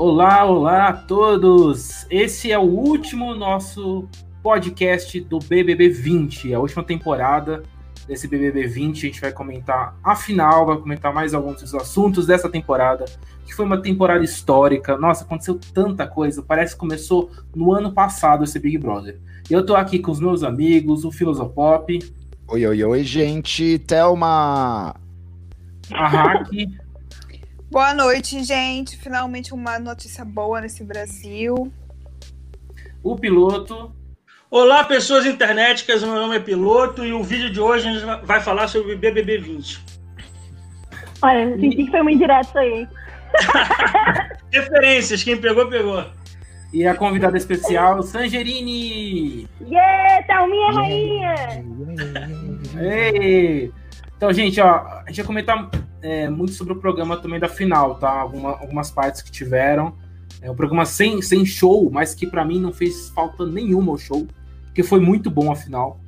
Olá, olá a todos! Esse é o último nosso podcast do BBB 20, a última temporada desse BBB 20. A gente vai comentar a final, vai comentar mais alguns dos assuntos dessa temporada, que foi uma temporada histórica. Nossa, aconteceu tanta coisa, parece que começou no ano passado esse Big Brother. Eu tô aqui com os meus amigos, o Filosopop. Oi, oi, oi, gente. Thelma! A Hack. Boa noite, gente. Finalmente uma notícia boa nesse Brasil. O piloto. Olá, pessoas internéticas. Meu nome é Piloto e o vídeo de hoje a gente vai falar sobre BBB 20. Olha, senti que foi muito direto isso aí. Referências, quem pegou, pegou. E a convidada especial, Sangerini. Yeah, Thalminha rainha! Ei! Então, gente, ó, a gente vai comentar é, muito sobre o programa também da final, tá? Alguma, algumas partes que tiveram. É um programa sem, sem show, mas que para mim não fez falta nenhuma o show, porque foi muito bom a final.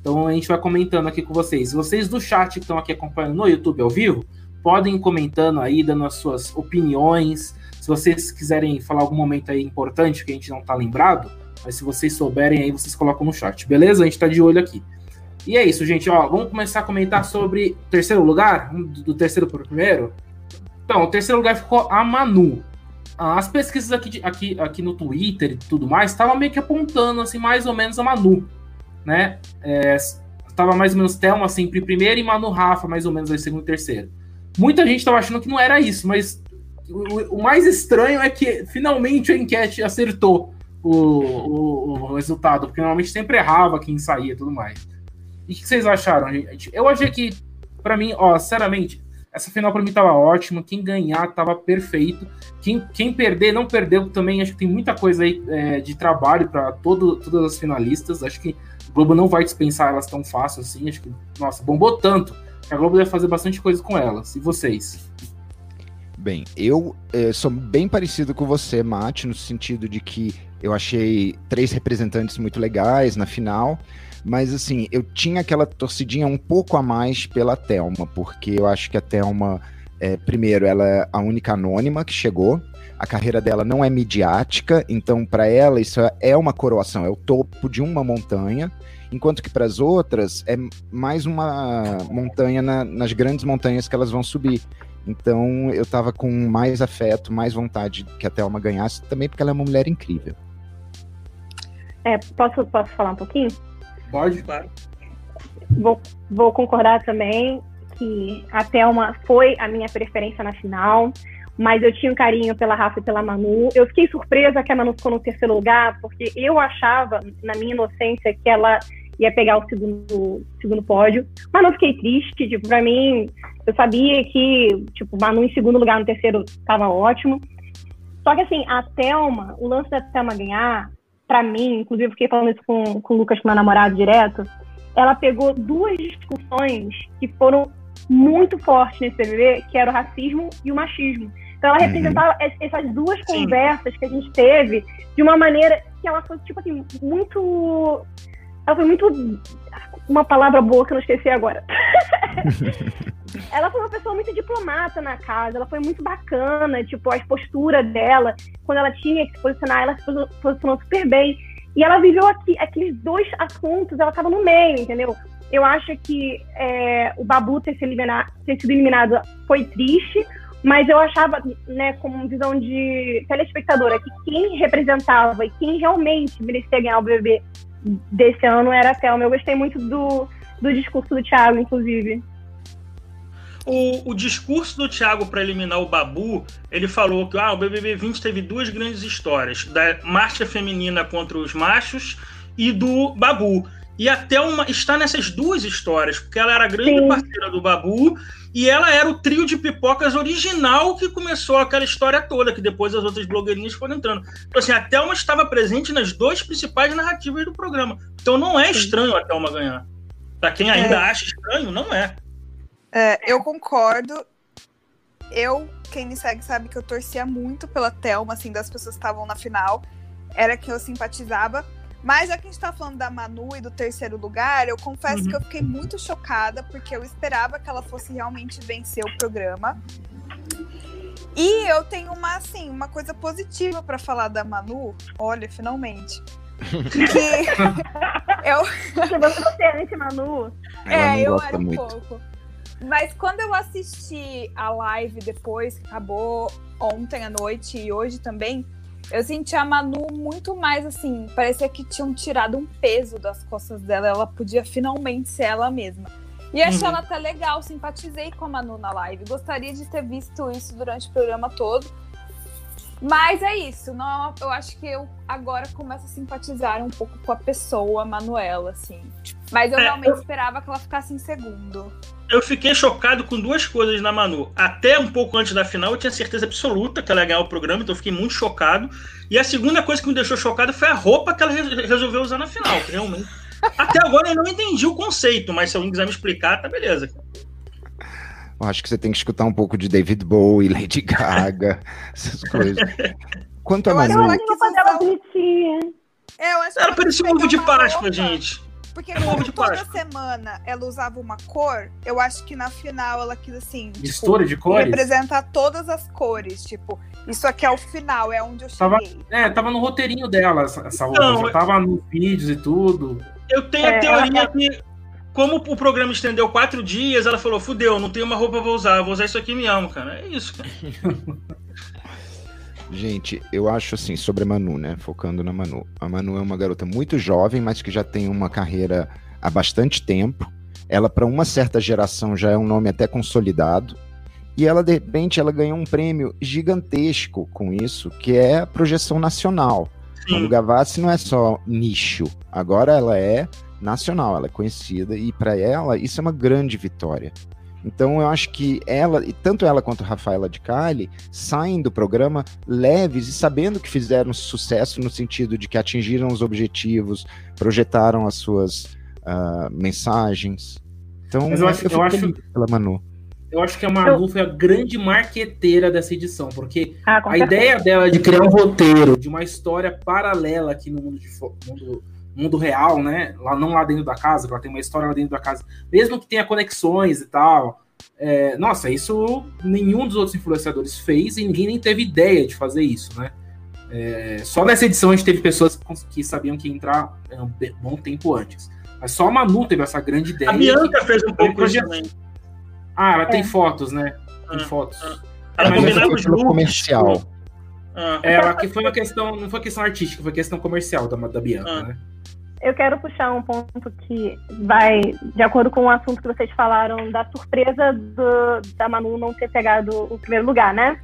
Então a gente vai comentando aqui com vocês. Vocês do chat que estão aqui acompanhando no YouTube ao vivo, podem comentando aí, dando as suas opiniões. Se vocês quiserem falar algum momento aí importante que a gente não tá lembrado, mas se vocês souberem aí, vocês colocam no chat, beleza? A gente tá de olho aqui. E é isso, gente. Ó, vamos começar a comentar sobre terceiro lugar, do terceiro para o primeiro. Então, o terceiro lugar ficou a Manu. As pesquisas aqui, aqui, aqui no Twitter e tudo mais estavam meio que apontando assim, mais ou menos a Manu. Né? É, tava mais ou menos Thelma sempre primeiro e Manu Rafa, mais ou menos aí, segundo e terceiro. Muita gente estava achando que não era isso, mas o, o, mais estranho é que finalmente a enquete acertou o, o, o resultado, porque normalmente sempre errava quem saía e tudo mais. E o que vocês acharam, gente? Eu achei que, para mim, ó, sinceramente, essa final para mim tava ótima. Quem ganhar tava perfeito. Quem, quem perder, não perdeu também. Acho que tem muita coisa aí é, de trabalho para todas as finalistas. Acho que o Globo não vai dispensar elas tão fácil assim. Acho que, nossa, bombou tanto. Que a Globo deve fazer bastante coisa com elas. E vocês? Bem, eu é, sou bem parecido com você, Mate, no sentido de que eu achei três representantes muito legais na final. Mas assim, eu tinha aquela torcidinha um pouco a mais pela Thelma, porque eu acho que a Thelma, é, primeiro, ela é a única anônima que chegou. A carreira dela não é midiática, então para ela isso é uma coroação, é o topo de uma montanha, enquanto que para as outras é mais uma montanha na, nas grandes montanhas que elas vão subir. Então eu tava com mais afeto, mais vontade que a Thelma ganhasse, também porque ela é uma mulher incrível. É, posso, posso falar um pouquinho? Pode, claro. Vou, vou concordar também que a Thelma foi a minha preferência na final, mas eu tinha um carinho pela Rafa e pela Manu. Eu fiquei surpresa que a Manu ficou no terceiro lugar, porque eu achava, na minha inocência, que ela ia pegar o segundo, segundo pódio, mas não fiquei triste. Tipo, pra mim, eu sabia que, tipo, Manu em segundo lugar, no terceiro, estava ótimo. Só que, assim, a Thelma, o lance da Thelma ganhar, para mim, inclusive eu fiquei falando isso com, com o Lucas, meu namorado direto, ela pegou duas discussões que foram muito fortes nesse BBB, que era o racismo e o machismo. Então ela uhum. representava uhum. essas duas Sim. conversas que a gente teve de uma maneira que ela foi, tipo assim, muito. Ela foi muito. Uma palavra boa que eu não esqueci agora. ela foi uma pessoa muito diplomata na casa, ela foi muito bacana, tipo, a postura dela, quando ela tinha que se posicionar, ela se posicionou super bem. E ela viveu aqui, aqueles dois assuntos, ela estava no meio, entendeu? Eu acho que é, o Babu ter, se eliminado, ter sido eliminado foi triste, mas eu achava, né, como visão de telespectadora, que quem representava e quem realmente merecia ganhar o BBB desse ano era a Thelma. Eu gostei muito do, do discurso do Thiago, inclusive. O, o discurso do Thiago para eliminar o Babu, ele falou que ah, o BBB 20 teve duas grandes histórias, da marcha feminina contra os machos e do Babu. E a Thelma está nessas duas histórias, porque ela era grande Sim. parceira do Babu e ela era o trio de pipocas original que começou aquela história toda, que depois as outras blogueirinhas foram entrando. Então, assim, a Thelma estava presente nas duas principais narrativas do programa. Então não é estranho a Thelma ganhar. Para quem ainda é. acha estranho, não é. É, eu concordo. Eu, quem me segue sabe que eu torcia muito pela Thelma, assim, das pessoas que estavam na final. Era que eu simpatizava. Mas já que a gente tá falando da Manu e do terceiro lugar, eu confesso uhum. que eu fiquei muito chocada, porque eu esperava que ela fosse realmente vencer o programa. E eu tenho uma, assim, uma coisa positiva pra falar da Manu. Olha, finalmente. que eu, você é anti-Manu, é, eu era um muito. pouco. Mas quando eu assisti a live depois, que acabou ontem à noite e hoje também, eu senti a Manu muito mais assim. Parecia que tinham tirado um peso das costas dela. Ela podia finalmente ser ela mesma. E achei Uhum. ela até legal, simpatizei com a Manu na live. Gostaria de ter visto isso durante o programa todo. Mas é isso, não, eu acho que eu agora começo a simpatizar um pouco com a pessoa, a Manuela, assim. Mas eu É, realmente eu- esperava que ela ficasse em segundo. Eu fiquei chocado com duas coisas na Manu. Até um pouco antes da final, eu tinha certeza absoluta que ela ia ganhar o programa, então eu fiquei muito chocado. E a segunda coisa que me deixou chocado foi a roupa que ela re- resolveu usar na final, que realmente. Até agora eu não entendi o conceito, mas se alguém quiser me explicar, tá beleza. Eu acho que você tem que escutar um pouco de David Bowie, Lady Gaga, essas coisas. Quanto a Eu acho Manu, ela a roupa dela bonitinha. É, eu acho que Ela ela parecia um ovo de Páscoa, roupa, gente. Porque como de toda Páscoa. semana ela usava uma cor, eu acho que na final ela quis assim. Mistura de cores? Representar todas as cores. Tipo, isso aqui é o final, é onde eu Tava- cheguei. É, tava no roteirinho dela essa, essa já eu- tava nos vídeos e tudo. Eu tenho É, a teoria ela- que, como o programa estendeu quatro dias, ela falou: fudeu, não tenho uma roupa pra usar, vou usar isso aqui e me amo, cara. É isso, cara. gente, eu acho assim, sobre a Manu, né? Focando na Manu. A Manu é uma garota muito jovem, mas que já tem uma carreira há bastante tempo. Ela, para uma certa geração, já é um nome até consolidado. E ela, de repente, ela ganhou um prêmio gigantesco com isso, que é a projeção nacional. Manu Sim. Gavassi não é só nicho, agora ela é nacional, ela é conhecida e para ela isso é uma grande vitória. Então eu acho que ela, e tanto ela quanto a Rafaela de Cali, saem do programa leves e sabendo que fizeram sucesso no sentido de que atingiram os objetivos, projetaram as suas ah, mensagens. Então Mas eu acho- eu fico acho- pela Manu. Eu acho que a Manu foi a grande marqueteira dessa edição, porque Ah, a certeza. ideia dela de criar um roteiro, de uma história paralela aqui no mundo, de fo- mundo, mundo real, né? Lá, não lá dentro da casa, ela tem uma história lá dentro da casa, mesmo que tenha conexões e tal. é, nossa, isso nenhum dos outros influenciadores fez e ninguém nem teve ideia de fazer isso, né? É, só nessa edição a gente teve pessoas que, sabiam que ia entrar é, um bom tempo antes. Mas só a Manu teve essa grande ideia. A Bianca fez um pouco isso também. Ah, ela tem É. fotos, né? Tem Ah, fotos. ah. É, Ela mas essa combinava os looks. comercial. Ah, Ela que foi uma questão, não foi questão artística, foi questão comercial da, da Bianca, Ah. né? Eu quero puxar um ponto que vai de acordo com o assunto que vocês falaram da surpresa do- da Manu não ter pegado o primeiro lugar, né?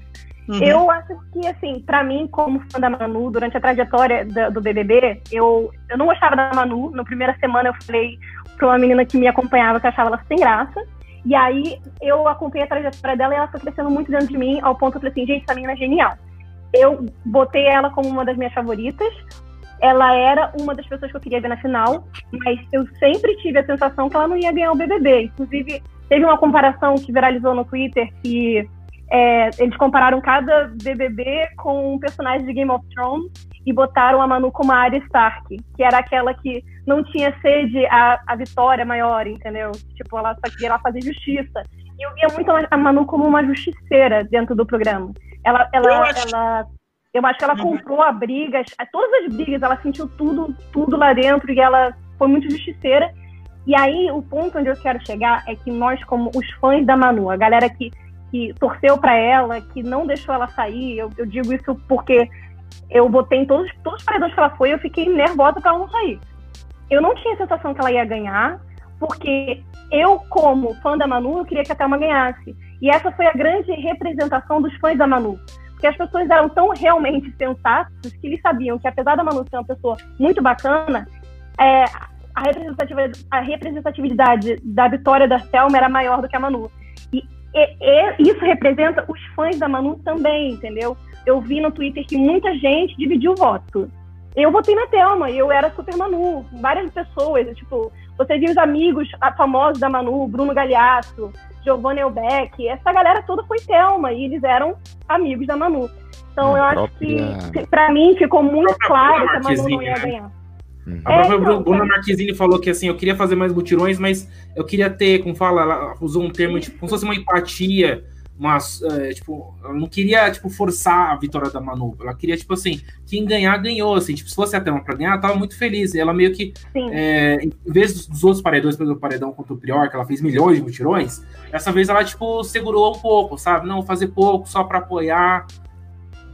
uhum. Eu acho que, assim, pra mim, como fã da Manu, durante a trajetória da- do BBB, eu, eu não gostava da Manu. Na primeira semana eu falei pra uma menina que me acompanhava que achava ela sem graça. E aí eu acompanhei a trajetória dela e ela foi crescendo muito dentro de mim, ao ponto que eu falei assim, gente, essa menina é genial. Eu botei ela como uma das minhas favoritas. Ela era uma das pessoas que eu queria ver na final, mas eu sempre tive a sensação que ela não ia ganhar o BBB. Inclusive, teve uma comparação que viralizou no Twitter que é, eles compararam cada BBB com um personagem de Game of Thrones e botaram a Manu como a Arya Stark, que era aquela que não tinha sede à, à vitória maior, entendeu? Tipo, ela só queria lá fazer justiça. E eu via muito a Manu como uma justiceira dentro do programa. Ela, ela, Eu acho- ela, eu acho que ela Uhum. comprou a brigas, a- todas as brigas, ela sentiu tudo, tudo lá dentro e ela foi muito justiceira. E aí, o ponto onde eu quero chegar é que nós, como os fãs da Manu, a galera que, que torceu pra ela, que não deixou ela sair, eu, eu digo isso porque eu botei em todos, todos os paredões que ela foi, eu fiquei nervosa pra ela não sair. Eu não tinha a sensação que ela ia ganhar, porque eu, como fã da Manu, eu queria que a Thelma ganhasse. E essa foi a grande representação dos fãs da Manu. Porque as pessoas eram tão realmente sensatas que eles sabiam que, apesar da Manu ser uma pessoa muito bacana, é, a, representatividade, a representatividade da vitória da Thelma era maior do que a Manu. E, e- e isso representa os fãs da Manu também, entendeu? Eu vi no Twitter que muita gente dividiu o voto. Eu votei na Thelma eu era super Manu. Várias pessoas, tipo, você viu os amigos famosos da Manu, Bruno Galhaço, Giovanni Elbeck, essa galera toda foi Thelma e eles eram amigos da Manu. Então A eu acho própria- que, pra mim, ficou muito própria claro que a Manu não ia né? ganhar. Uhum. A É, própria então, Bru- Bruna. Marquezine falou que assim, eu queria fazer mais mutirões, mas eu queria ter, como fala, ela usou um termo tipo, como se fosse uma empatia uma é, tipo, ela não queria tipo forçar a vitória da Manu. Ela queria tipo assim, quem ganhar ganhou, assim, tipo, se fosse até uma para ganhar, ela tava muito feliz. E ela meio que é, em vez dos, outros paredões, pelo paredão contra o Prior, que ela fez milhões de mutirões, dessa vez ela tipo segurou um pouco, sabe? Não fazer pouco só para apoiar.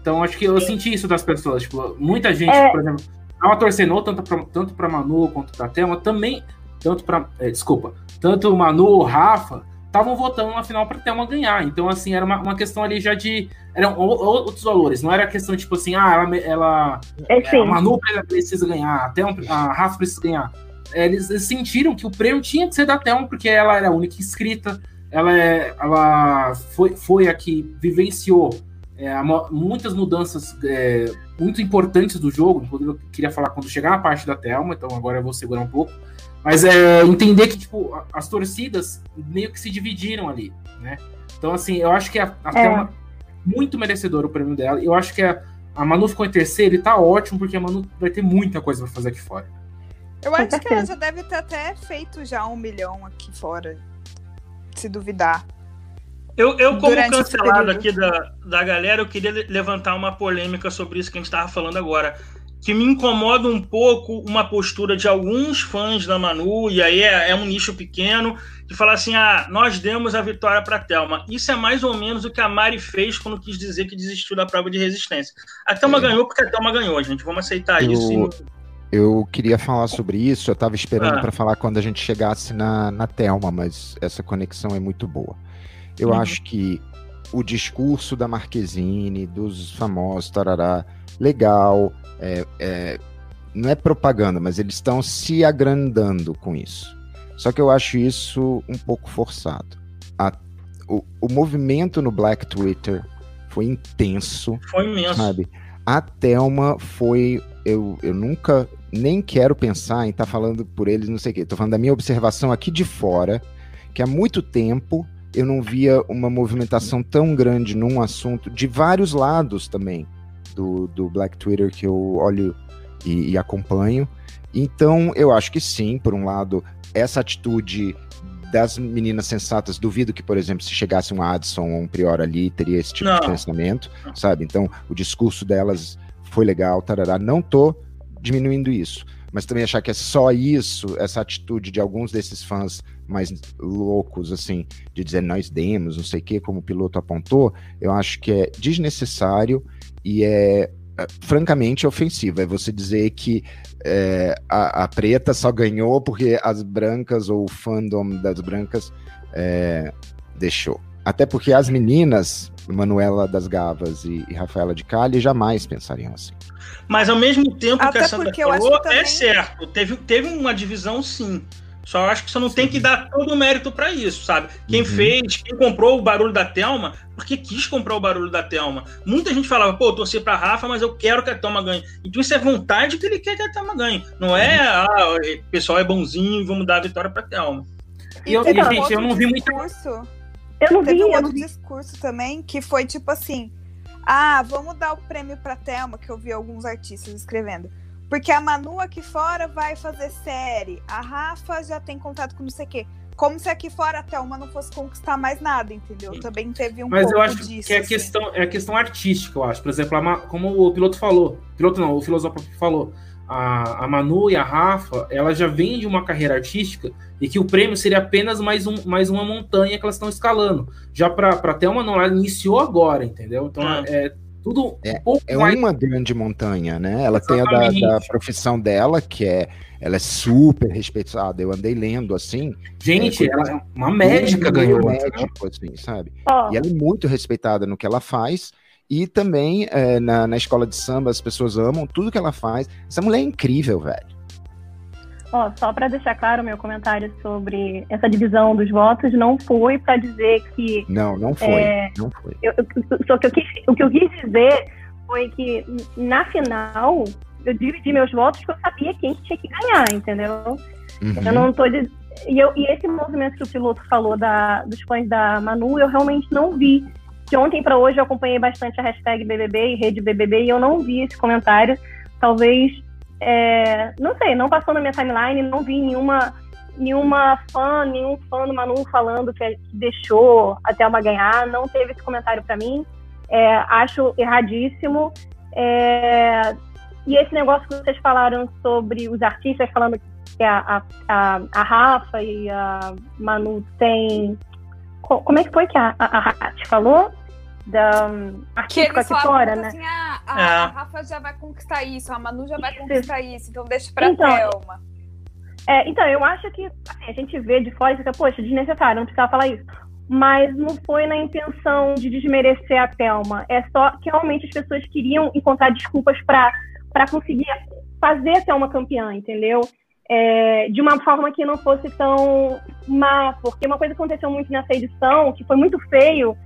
Então acho que eu senti isso das pessoas, tipo, muita gente, é... por exemplo, tava torcendo tanto pra, tanto para Manu quanto para Thelma, também tanto para, é, desculpa, tanto o Manu, Rafa, estavam votando na final para ter uma ganhar. Então, assim, era uma, uma questão ali já de. Eram outros valores, não era questão tipo assim, ah, ela. ela é, a Manu precisa ganhar, até a Rafa precisa ganhar. Eles, eles, sentiram que o prêmio tinha que ser da Thelma, porque ela era a única inscrita, ela, é, ela foi, foi a que vivenciou é, muitas mudanças é, muito importantes do jogo. Eu queria falar quando chegar a parte da Thelma, então agora eu vou segurar um pouco. Mas é entender que, tipo, as torcidas meio que se dividiram ali, né? Então, assim, eu acho que a, a é. Thelma muito merecedora o prêmio dela. Eu acho que a, a Manu ficou em terceiro e tá ótimo, porque a Manu vai ter muita coisa pra fazer aqui fora. Eu acho que ela já deve ter até feito já um milhão aqui fora, se duvidar. Eu, eu como Durante cancelado aqui da, da galera, eu queria levantar uma polêmica sobre isso que a gente estava falando agora que me incomoda um pouco uma postura de alguns fãs da Manu, e aí é, é um nicho pequeno, de falar assim: ah, nós demos a vitória para a Thelma. Isso é mais ou menos o que a Mari fez quando quis dizer que desistiu da prova de resistência. A Thelma é. ganhou porque a Thelma ganhou, gente. Vamos aceitar eu, isso. Eu queria falar sobre isso, eu estava esperando ah. para falar quando a gente chegasse na, na Thelma, mas essa conexão é muito boa. Eu uhum. acho que o discurso da Marquezine, dos famosos, tarará, legal é, é, não é propaganda, mas eles estão se agrandando com isso. Só que eu acho isso um pouco forçado. A, o, o movimento no Black Twitter foi intenso. Foi imenso. Sabe? A Thelma foi. Eu, eu nunca nem quero pensar em estar tá falando por eles, não sei o quê. Estou falando da minha observação aqui de fora, que há muito tempo eu não via uma movimentação tão grande num assunto de vários lados também do, do Black Twitter que eu olho e, e acompanho. Então, eu acho que sim, por um lado, essa atitude das meninas sensatas, duvido que, por exemplo, se chegasse um Addison ou um Prior ali, teria esse tipo não. de pensamento, sabe? Então, o discurso delas foi legal, tarará. Não tô diminuindo isso, mas também achar que é só isso, essa atitude de alguns desses fãs mais loucos, assim, de dizer nós demos, não sei o que, como o piloto apontou, eu acho que é desnecessário e é, é francamente ofensivo. É você dizer que é, a, a, preta só ganhou porque as brancas ou o fandom das brancas é, deixou. Até porque as meninas, Manuela das Gavas e, e Rafaela de Cali, jamais pensariam assim. Mas ao mesmo tempo Até que a Sandra falou, é também... é certo. Teve, teve uma divisão sim. Só acho que você não Sim. tem que dar todo o mérito para isso, sabe? Quem uhum. fez, quem comprou o barulho da Thelma, porque quis comprar o barulho da Thelma. Muita gente falava, pô, eu torci pra Rafa, mas eu quero que a Thelma ganhe. Então isso é vontade que ele quer que a Thelma ganhe. Não é, uhum. ah, o pessoal é bonzinho vamos dar a vitória pra Thelma. E, eu, e, gente, eu não vi muito. Eu não vi. Teve um outro discurso também que foi tipo assim: ah, vamos dar o prêmio pra Thelma, que eu vi alguns artistas escrevendo. Porque a Manu aqui fora vai fazer série. A Rafa já tem contato com não sei o quê. Como se aqui fora a Thelma não fosse conquistar mais nada, entendeu? Também teve um Mas pouco eu acho disso, que é, assim. questão, é a questão artística, eu acho. Por exemplo, a, como o piloto falou. Piloto não, o filósofo falou. A, a Manu e a Rafa, ela já vem de uma carreira artística e que o prêmio seria apenas mais, um, mais uma montanha que elas estão escalando. Já para a Thelma, não, ela iniciou agora, entendeu? Então, ah. é, tudo é, um é mais... uma grande montanha, né? Ela Exatamente. tem a da, da, profissão dela, que é ela é super respeitada. Eu andei lendo assim. Gente, é, ela é uma médica ganhou. Médico, assim, sabe? Oh. E ela é muito respeitada no que ela faz. E também é, na, na escola de samba, as pessoas amam tudo que ela faz. Essa mulher é incrível, velho. Ó, só para deixar claro o meu comentário sobre essa divisão dos votos, não foi para dizer que. Não, não foi. É, não foi. Eu, eu, só que eu quis, o que eu quis dizer foi que na final eu dividi meus votos porque eu sabia quem tinha que ganhar, entendeu? Uhum. Eu não tô e, eu, e esse movimento que o piloto falou da, dos fãs da Manu, eu realmente não vi. De ontem para hoje eu acompanhei bastante a hashtag BBB e rede BBB e eu não vi esse comentário. Talvez é, não sei, não passou na minha timeline, não vi nenhuma nenhuma fã, nenhum fã do Manu falando que deixou a Thelma ganhar, não teve esse comentário para mim. É, acho erradíssimo. É, e esse negócio que vocês falaram sobre os artistas falando que a, a, a Rafa e a Manu têm. Como é que foi que a, a, a falou? Da um, artística aqui fora, né? Assim, ah, a, é. a, Rafa já vai conquistar isso, a Manu já vai conquistar isso, então deixa pra então, Thelma. É, então, eu acho que assim, a gente vê de fora e fica, poxa, desnecessário, não precisava falar isso. Mas não foi na intenção de desmerecer a Thelma. É só que realmente as pessoas queriam encontrar desculpas para conseguir fazer a Thelma campeã, entendeu? É, de uma forma que não fosse tão má. Porque uma coisa que aconteceu muito nessa edição, que foi muito feio,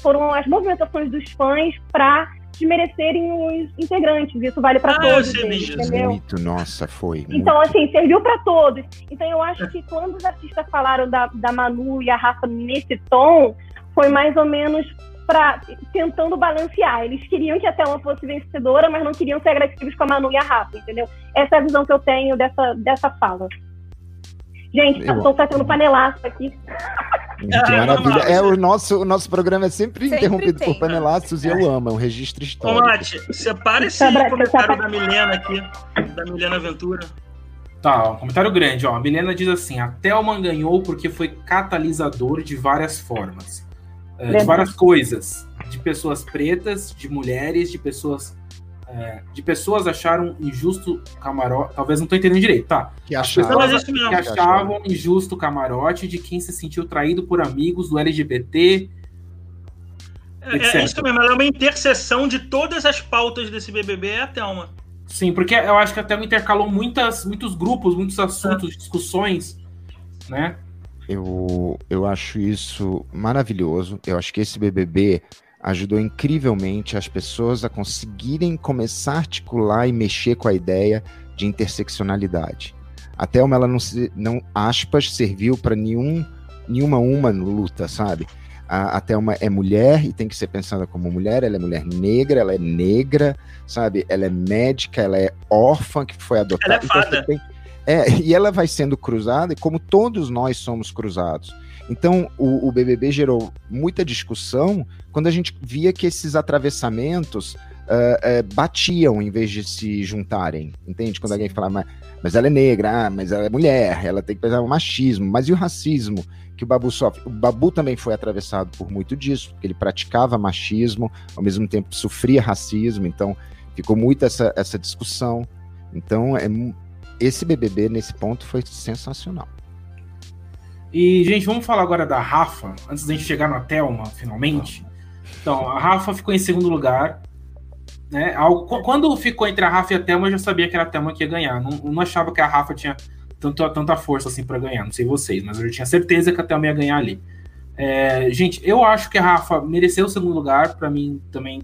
foram as movimentações dos fãs para desmerecerem os integrantes. Isso vale para ah, todos. Eles, entendeu? Muito, nossa, foi. Então, muito. assim, serviu para todos. Então, eu acho que quando os artistas falaram da, da Manu e a Rafa nesse tom, foi mais ou menos para tentando balancear. Eles queriam que a Thelma fosse vencedora, mas não queriam ser agressivos com a Manu e a Rafa, entendeu? Essa é a visão que eu tenho dessa, dessa fala. Gente, estou fazendo panelaço aqui. Que ah, maravilha. É, o nosso, o nosso programa é sempre, sempre interrompido tem, por panelaços né? e eu amo, é um registro histórico. Ô, Mate, separa esse comentário da Milena aqui, da Milena Ventura. Tá, um comentário grande, ó. A Milena diz assim: a Thelma ganhou porque foi catalisador de várias formas. Eh, de várias coisas. De pessoas pretas, de mulheres, de pessoas é, de pessoas acharam injusto camarote. Talvez não estou entendendo direito, tá? Que achavam, que achavam injusto camarote de quem se sentiu traído por amigos do LGBT. É, é isso mesmo, ela é uma interseção de todas as pautas desse BBB, é a Thelma. Sim, porque eu acho que a Thelma intercalou muitas, muitos grupos, muitos assuntos, é. discussões, né? Eu, eu acho isso maravilhoso. Eu acho que esse BBB ajudou incrivelmente as pessoas a conseguirem começar a articular e mexer com a ideia de interseccionalidade. A Thelma, ela não, se, não aspas, serviu para nenhum, nenhuma uma luta, sabe? A, a Thelma é mulher e tem que ser pensada como mulher, ela é mulher negra, ela é negra, sabe? Ela é médica, ela é órfã, que foi adotada. Ela é fada. Então, tem, é, e ela vai sendo cruzada, como todos nós somos cruzados. Então, o, o, BBB gerou muita discussão quando a gente via que esses atravessamentos uh, uh, batiam em vez de se juntarem, entende? Quando alguém fala, mas, mas ela é negra, ah, mas ela é mulher, ela tem que pensar o machismo, mas e o racismo que o Babu sofre? O Babu também foi atravessado por muito disso, porque ele praticava machismo, ao mesmo tempo sofria racismo, então ficou muito essa, essa discussão. Então, é, esse BBB, nesse ponto, foi sensacional. E, gente, vamos falar agora da Rafa, antes da gente chegar na Thelma, finalmente. Então, a Rafa ficou em segundo lugar. Né? Quando ficou entre a Rafa e a Thelma, eu já sabia que era a Thelma que ia ganhar. Não, não achava que a Rafa tinha tanto, tanta força assim para ganhar, não sei vocês, mas eu já tinha certeza que a Thelma ia ganhar ali. É, gente, eu acho que a Rafa mereceu o segundo lugar, para mim também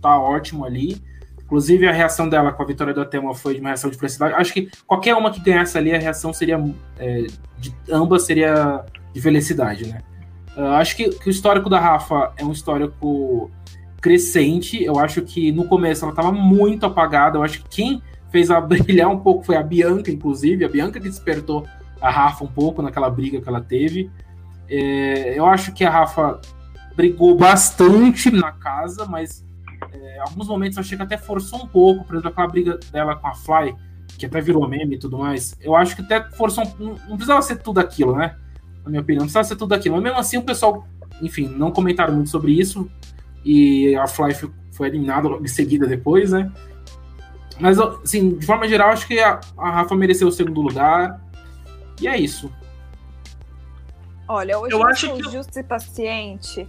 tá ótimo ali. Inclusive, a reação dela com a vitória da Thelma foi de uma reação de felicidade. Acho que qualquer uma que ganhasse ali, a reação seria. É, de ambas seria de felicidade, né? Uh, acho que, que, o histórico da Rafa é um histórico crescente. Eu acho que no começo ela estava muito apagada. Eu acho que quem fez ela brilhar um pouco foi a Bianca, inclusive. A Bianca que despertou a Rafa um pouco naquela briga que ela teve. É, eu acho que a Rafa brigou bastante na casa, mas é, alguns momentos eu achei que até forçou um pouco, por exemplo, aquela briga dela com a Fly, que até virou meme e tudo mais. Eu acho que até forçou. Um, não precisava ser tudo aquilo, né? Na minha opinião, não precisava ser tudo aquilo. Mas mesmo assim, o pessoal, enfim, não comentaram muito sobre isso. E a Fly foi eliminada em seguida depois, né? Mas, assim, de forma geral, acho que a, a Rafa mereceu o segundo lugar. E é isso. Olha, hoje eu, eu acho que... justo e paciente,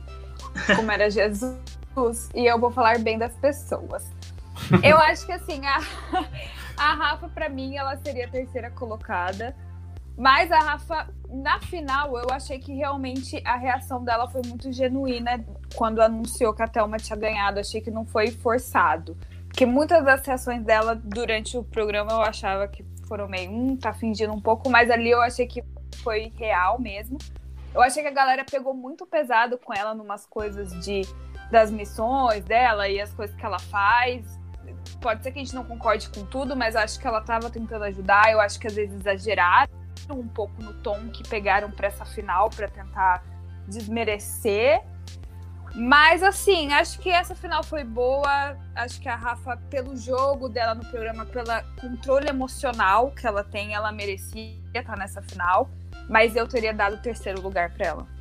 como era Jesus e eu vou falar bem das pessoas. Eu acho que assim, a, a Rafa, para mim, ela seria a terceira colocada. Mas a Rafa, na final, eu achei que realmente a reação dela foi muito genuína quando anunciou que a Thelma tinha ganhado. Achei que não foi forçado. Porque muitas das reações dela durante o programa eu achava que foram meio, hum, tá fingindo um pouco, mas ali eu achei que foi real mesmo. Eu achei que a galera pegou muito pesado com ela numas coisas de das missões dela e as coisas que ela faz. Pode ser que a gente não concorde com tudo, mas acho que ela estava tentando ajudar. Eu acho que às vezes exageraram. um pouco no tom que pegaram para essa final para tentar desmerecer. Mas assim, acho que essa final foi boa. Acho que a Rafa, pelo jogo dela no programa, pelo controle emocional que ela tem, ela merecia estar nessa final. Mas eu teria dado o terceiro lugar para ela.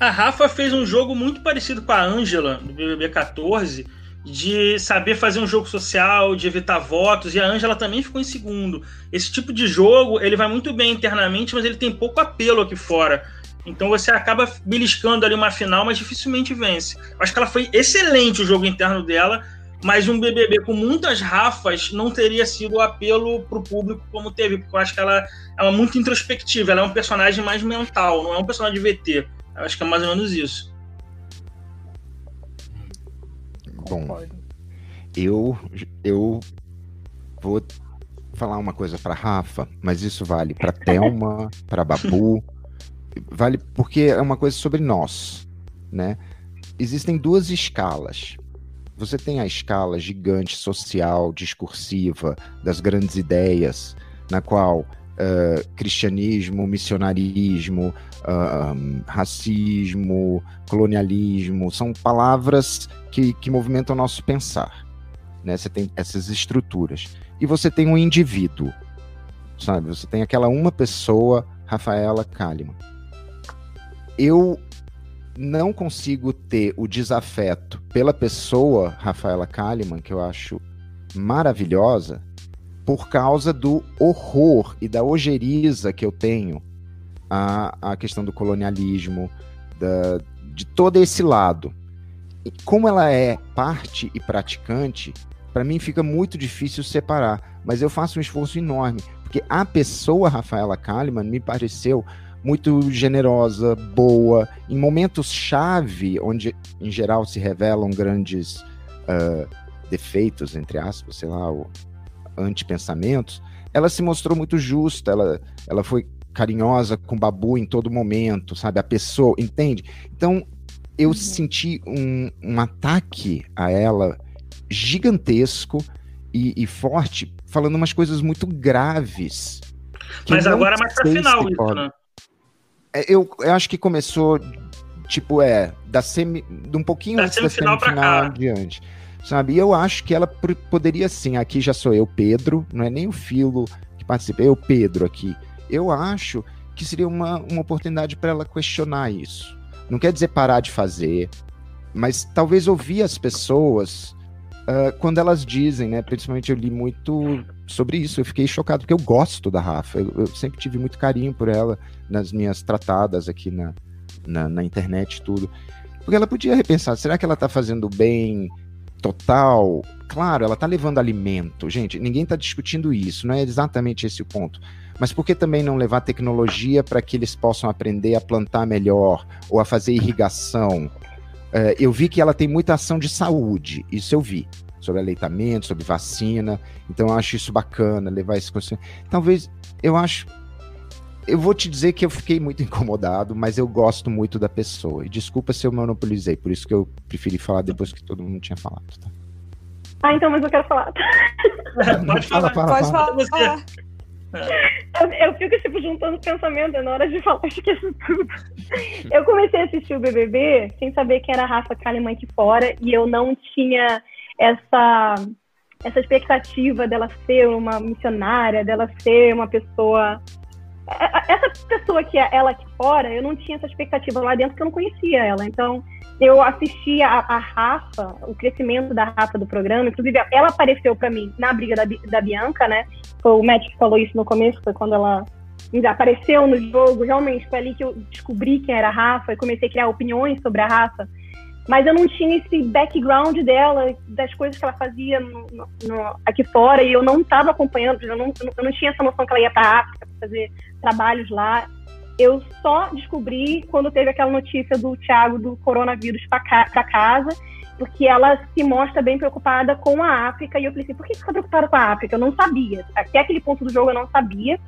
A Rafa fez um jogo muito parecido com a Ângela do BBB 14, de saber fazer um jogo social, de evitar votos, e a Ângela também ficou em segundo. Esse tipo de jogo, ele vai muito bem internamente, mas ele tem pouco apelo aqui fora. Então você acaba beliscando ali uma final, mas dificilmente vence. Acho que ela foi excelente o jogo interno dela, mas um BBB com muitas Rafas não teria sido o apelo para o público como teve, porque eu acho que ela, ela é muito introspectiva, ela é um personagem mais mental, não é um personagem de VT. Eu acho que é mais ou menos isso. Bom, eu, eu vou falar uma coisa para Rafa, mas isso vale para Thelma, para Babu, vale porque é uma coisa sobre nós, né? Existem duas escalas. Você tem a escala gigante social, discursiva, das grandes ideias, na qual uh, cristianismo, missionarismo, uh, racismo, colonialismo, são palavras que, que movimentam o nosso pensar. Né? Você tem essas estruturas. E você tem um indivíduo, sabe? Você tem aquela uma pessoa, Rafaela Kalimann eu não consigo ter o desafeto pela pessoa Rafaela Kalimann, que eu acho maravilhosa, por causa do horror e da ojeriza que eu tenho à, à questão do colonialismo, da, de todo esse lado. E como ela é parte e praticante, para mim fica muito difícil separar, mas eu faço um esforço enorme, porque a pessoa Rafaela Kalimann me pareceu muito generosa, boa, em momentos chave, onde em geral se revelam grandes uh, defeitos, entre aspas, sei lá, ou antipensamentos, ela se mostrou muito justa, ela, ela foi carinhosa com o Babu em todo momento, sabe? A pessoa, entende? Então, eu uhum. senti um, um ataque a ela gigantesco e, e forte, falando umas coisas muito graves. Mas agora é mais pra final isso, né? É, eu, eu acho que começou, tipo, é, da semi, de um pouquinho da antes da semifinal adiante. Sabe? E eu acho que ela poderia sim, aqui já sou eu, Pedro, não é nem o Filo que participa, é o Pedro aqui. Eu acho que seria uma, uma oportunidade para ela questionar isso. Não quer dizer parar de fazer, mas talvez ouvir as pessoas uh, quando elas dizem, né? Principalmente eu li muito sobre isso. Eu fiquei chocado, porque eu gosto da Rafa. Eu, eu sempre tive muito carinho por ela nas minhas tratadas aqui na, na, na internet tudo. Porque ela podia repensar, será que ela tá fazendo bem total? Claro, ela tá levando alimento. Gente, ninguém tá discutindo isso, não é exatamente esse o ponto. Mas por que também não levar tecnologia para que eles possam aprender a plantar melhor ou a fazer irrigação? Uh, eu vi que ela tem muita ação de saúde, isso eu vi sobre aleitamento, sobre vacina. Então eu acho isso bacana, levar esse Talvez, eu acho. Eu vou te dizer que eu fiquei muito incomodado, mas eu gosto muito da pessoa. E desculpa se eu monopolizei, por isso que eu preferi falar depois que todo mundo tinha falado. Tá? Ah, então, mas eu quero falar. Pode falar, fala, Pode falar. falar. Eu, eu, fico tipo juntando pensamento na hora de falar, eu esqueço tudo. Eu comecei a assistir o BBB sem saber quem era a Rafa Kalimann aqui fora e eu não tinha essa essa expectativa dela ser uma missionária, dela ser uma pessoa é, é, essa pessoa que é ela aqui fora, eu não tinha essa expectativa lá dentro porque eu não conhecia ela. Então, eu assisti a, a Rafa, o crescimento da Rafa do programa, inclusive ela apareceu para mim na briga da, da Bianca, né? Foi o Matt que falou isso no começo, foi quando ela apareceu no jogo. Realmente foi ali que eu descobri quem era a Rafa e comecei a criar opiniões sobre a Rafa mas eu não tinha esse background dela, das coisas que ela fazia no, no, aqui fora, e eu não estava acompanhando, eu não, eu não tinha essa noção que ela ia para a África para fazer trabalhos lá. Eu só descobri quando teve aquela notícia do Thiago do coronavírus para ca casa, porque ela se mostra bem preocupada com a África, e eu falei assim, por que você está preocupada com a África? Eu não sabia. Até aquele ponto do jogo eu não sabia.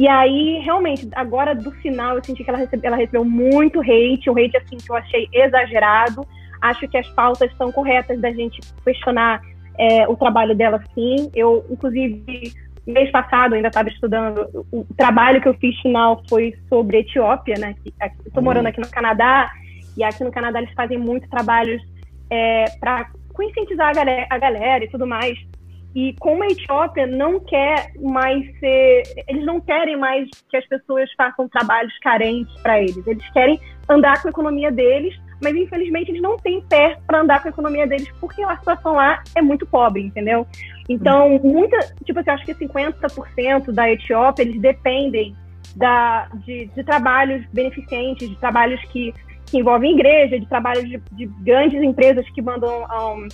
E aí, realmente, agora do final, eu senti que ela, recebe, ela recebeu muito hate, um hate assim que eu achei exagerado. Acho que as pautas são corretas da gente questionar é, o trabalho dela, sim. Eu, inclusive, mês passado, ainda estava estudando, o, trabalho que eu fiz final foi sobre Etiópia, né? Estou morando aqui no Canadá, e aqui no Canadá eles fazem muitos trabalhos é, para conscientizar a galera, a galera e tudo mais. E como a Etiópia não quer mais ser. Eles não querem mais que as pessoas façam trabalhos carentes para eles. Eles querem andar com a economia deles, mas infelizmente eles não têm pé para andar com a economia deles porque a situação lá é muito pobre, entendeu? Então, muita. Tipo assim, acho que 50% da Etiópia eles dependem da, de, de trabalhos beneficentes, de trabalhos que, que envolvem igreja, de trabalhos de, de grandes empresas que mandam. Um,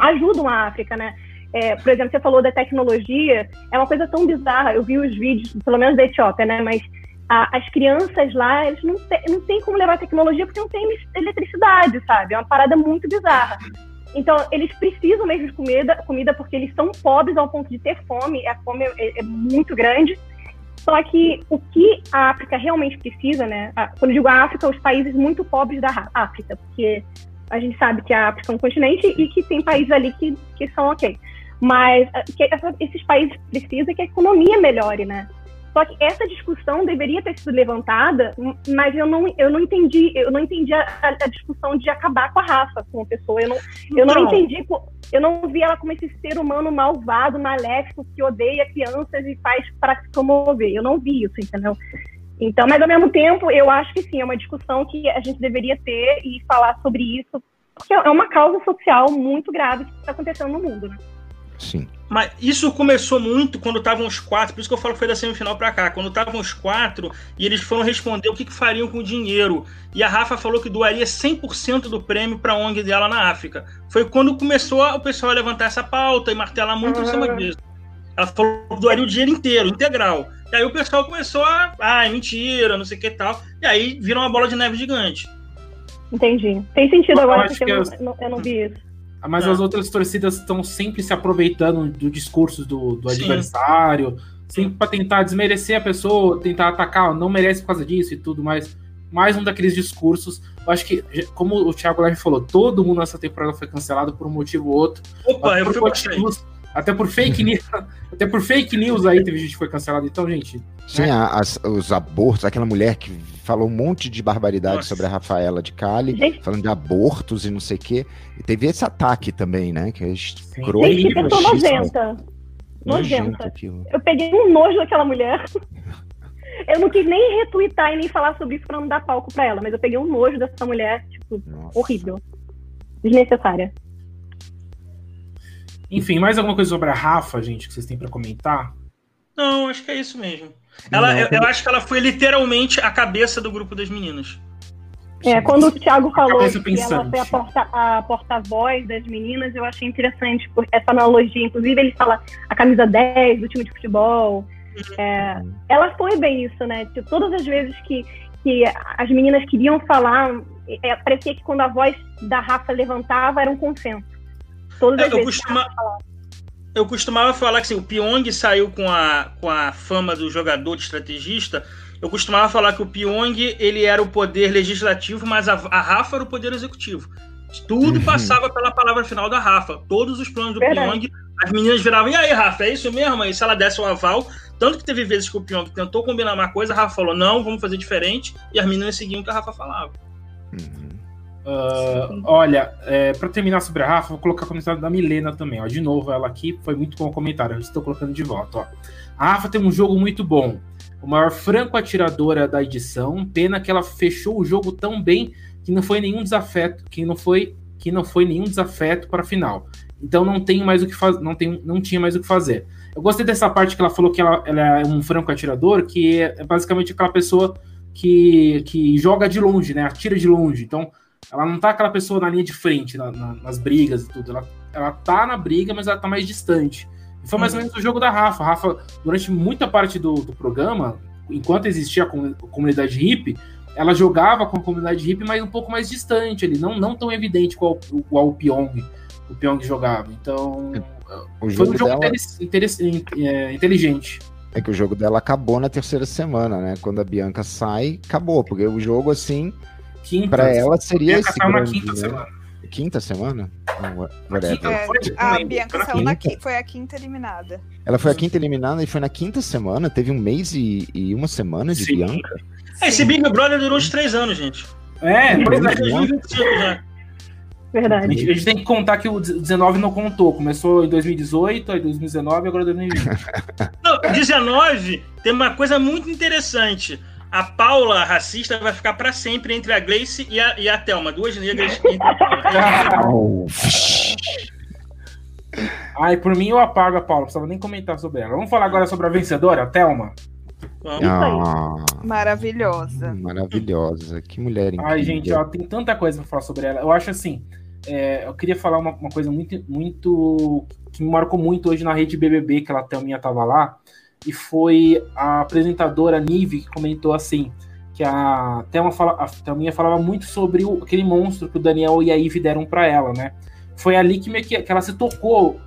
ajudam a África, né? É, por exemplo, você falou da tecnologia, é uma coisa tão bizarra. Eu vi os vídeos, pelo menos da Etiópia, né? Mas a, as crianças lá, eles não, te, não tem como levar tecnologia porque não tem eletricidade, sabe? É uma parada muito bizarra. Então, eles precisam mesmo de comida, comida porque eles são pobres ao ponto de ter fome. A fome é, é muito grande. Só que o que a África realmente precisa, né? Quando eu digo a África, os países muito pobres da África, porque a gente sabe que a África é um continente e que tem países ali que, que são ok. Mas eh, essa, esses países precisam que a economia melhore, né? Só que essa discussão deveria ter sido levantada, mas eu não, eu não entendi, eu não entendi a, a discussão de acabar com a raça como pessoa. Eu não, eu não entendi, eu não vi ela como esse ser humano malvado, maléfico, que odeia crianças e faz para se comover. Eu não vi isso, entendeu? Então, mas ao mesmo tempo, eu acho que sim, é uma discussão que a gente deveria ter e falar sobre isso, porque é uma causa social muito grave que está acontecendo no mundo, né? Sim. Mas isso começou muito quando estavam os quatro, por isso que eu falo que foi da semifinal para cá. Quando estavam os quatro e eles foram responder o que, que, fariam com o dinheiro. E a Rafa falou que doaria 100% do prêmio para a ONG dela na África. Foi quando começou o pessoal a levantar essa pauta e martelar muito uhum. em cima disso. Ela falou que doaria o dinheiro inteiro, integral. E aí o pessoal começou a. Ah, é mentira, não sei o que tal. E aí virou uma bola de neve gigante. Entendi. Tem sentido eu agora, porque eu, não, eu não vi isso. Mas não. as outras torcidas estão sempre se aproveitando do discurso do, do adversário, sempre para tentar desmerecer a pessoa, tentar atacar, não merece por causa disso e tudo mais. Mais um daqueles discursos. Eu acho que, como o Thiago Leve falou, todo mundo nessa temporada foi cancelado por um motivo ou outro. Opa, eu fui motivos, até por fake news, até por fake news aí teve gente que foi cancelado. Então, gente. Sim, né? as, os abortos, aquela mulher que falou um monte de barbaridade Nossa. sobre a Rafaela de Cali, gente. falando de abortos e não sei o quê. E teve esse ataque também, né? Que é escroto. Gente, que pessoa nojenta. Nojenta. Eu peguei um nojo daquela mulher. Eu não quis nem retweetar e nem falar sobre isso pra não dar palco pra ela, mas eu peguei um nojo dessa mulher, tipo, Nossa. horrível. Desnecessária. Enfim, mais alguma coisa sobre a Rafa, gente, que vocês têm para comentar? Não, acho que é isso mesmo. Ela, não, eu, eu, acho que ela foi literalmente a cabeça do grupo das meninas. É, quando o Thiago falou que ela foi a, porta, a porta-voz das meninas, eu achei interessante essa analogia. Inclusive, ele fala a camisa 10 do time de futebol. É, ela foi bem isso, né? Tipo, todas as vezes que, que as meninas queriam falar, é, parecia que quando a voz da Rafa levantava, era um consenso. Todas é, as eu, vezes costuma, eu costumava falar que assim, o Pyong saiu com a, com a fama do jogador de estrategista. Eu costumava falar que o Pyong ele era o poder legislativo, mas a, a Rafa era o poder executivo. Tudo uhum. passava pela palavra final da Rafa. Todos os planos do Pyong, as meninas viravam, e aí, Rafa, é isso mesmo? E se ela desse o aval, tanto que teve vezes que o Pyong tentou combinar uma coisa, a Rafa falou, não, vamos fazer diferente, e as meninas seguiam o que a Rafa falava. Uhum. Uh, olha, é, para terminar sobre a Rafa, vou colocar o comentário da Milena também. Ó. De novo, ela aqui foi muito bom o comentário. Eu estou colocando de volta. Ó. A Rafa tem um jogo muito bom. O maior franco atiradora da edição. Pena que ela fechou o jogo tão bem que não foi nenhum desafeto, que não foi, que não foi nenhum desafeto para a final. Então não tem mais o que não, tem, não tinha mais o que fazer. Eu gostei dessa parte que ela falou que ela, ela é um franco atirador, que é basicamente aquela pessoa que, que joga de longe, né? Atira de longe. Então ela não tá aquela pessoa na linha de frente, na, na, nas brigas e tudo. Ela, ela tá na briga, mas ela tá mais distante. E foi mais ou uhum. menos o jogo da Rafa. A Rafa, durante muita parte do, do programa, enquanto existia a, comunidade hippie, ela jogava com a comunidade hippie, mas um pouco mais distante ali, não, não tão evidente qual, qual o Pyong, o Pyong jogava. Então, o foi um jogo dela... É, inteligente. É que o jogo dela acabou na terceira semana, né? Quando a Bianca sai, acabou, porque o jogo, assim, Quinta. Pra ela seria esse grande, né? quinta semana? Não, whatever. É, a Bianca saiu na quinta, foi a quinta eliminada. Ela foi a quinta eliminada e foi na quinta semana, teve um mês e, e uma semana de Sim. Bianca. É, esse Big Brother durou uns três anos, gente. É, pois é. Verdade. A gente, a gente, tem que contar que o 19 não contou. Começou em 2018, aí 2019 agora 2020. não, 19 tem uma coisa muito interessante. A Paula, racista, vai ficar para sempre entre a Gleice e a, e a Thelma. Duas negras entre a Paula. Ai, por mim eu apago a Paula, não precisava nem comentar sobre ela. Vamos falar agora sobre a vencedora, a Thelma? Ah, maravilhosa. Maravilhosa. Que mulher incrível. Ai, gente, ó, tem tanta coisa pra falar sobre ela. Eu acho assim, é, eu queria falar uma, uma, coisa muito, muito. que me marcou muito hoje na rede BBB, que a Thelminha tava lá, e foi a apresentadora Nive que comentou assim: que a Thelma fala, a Thelminha falava muito sobre o, aquele monstro que o Daniel e a Ivy deram para ela, né? Foi ali que, que, que ela se tocou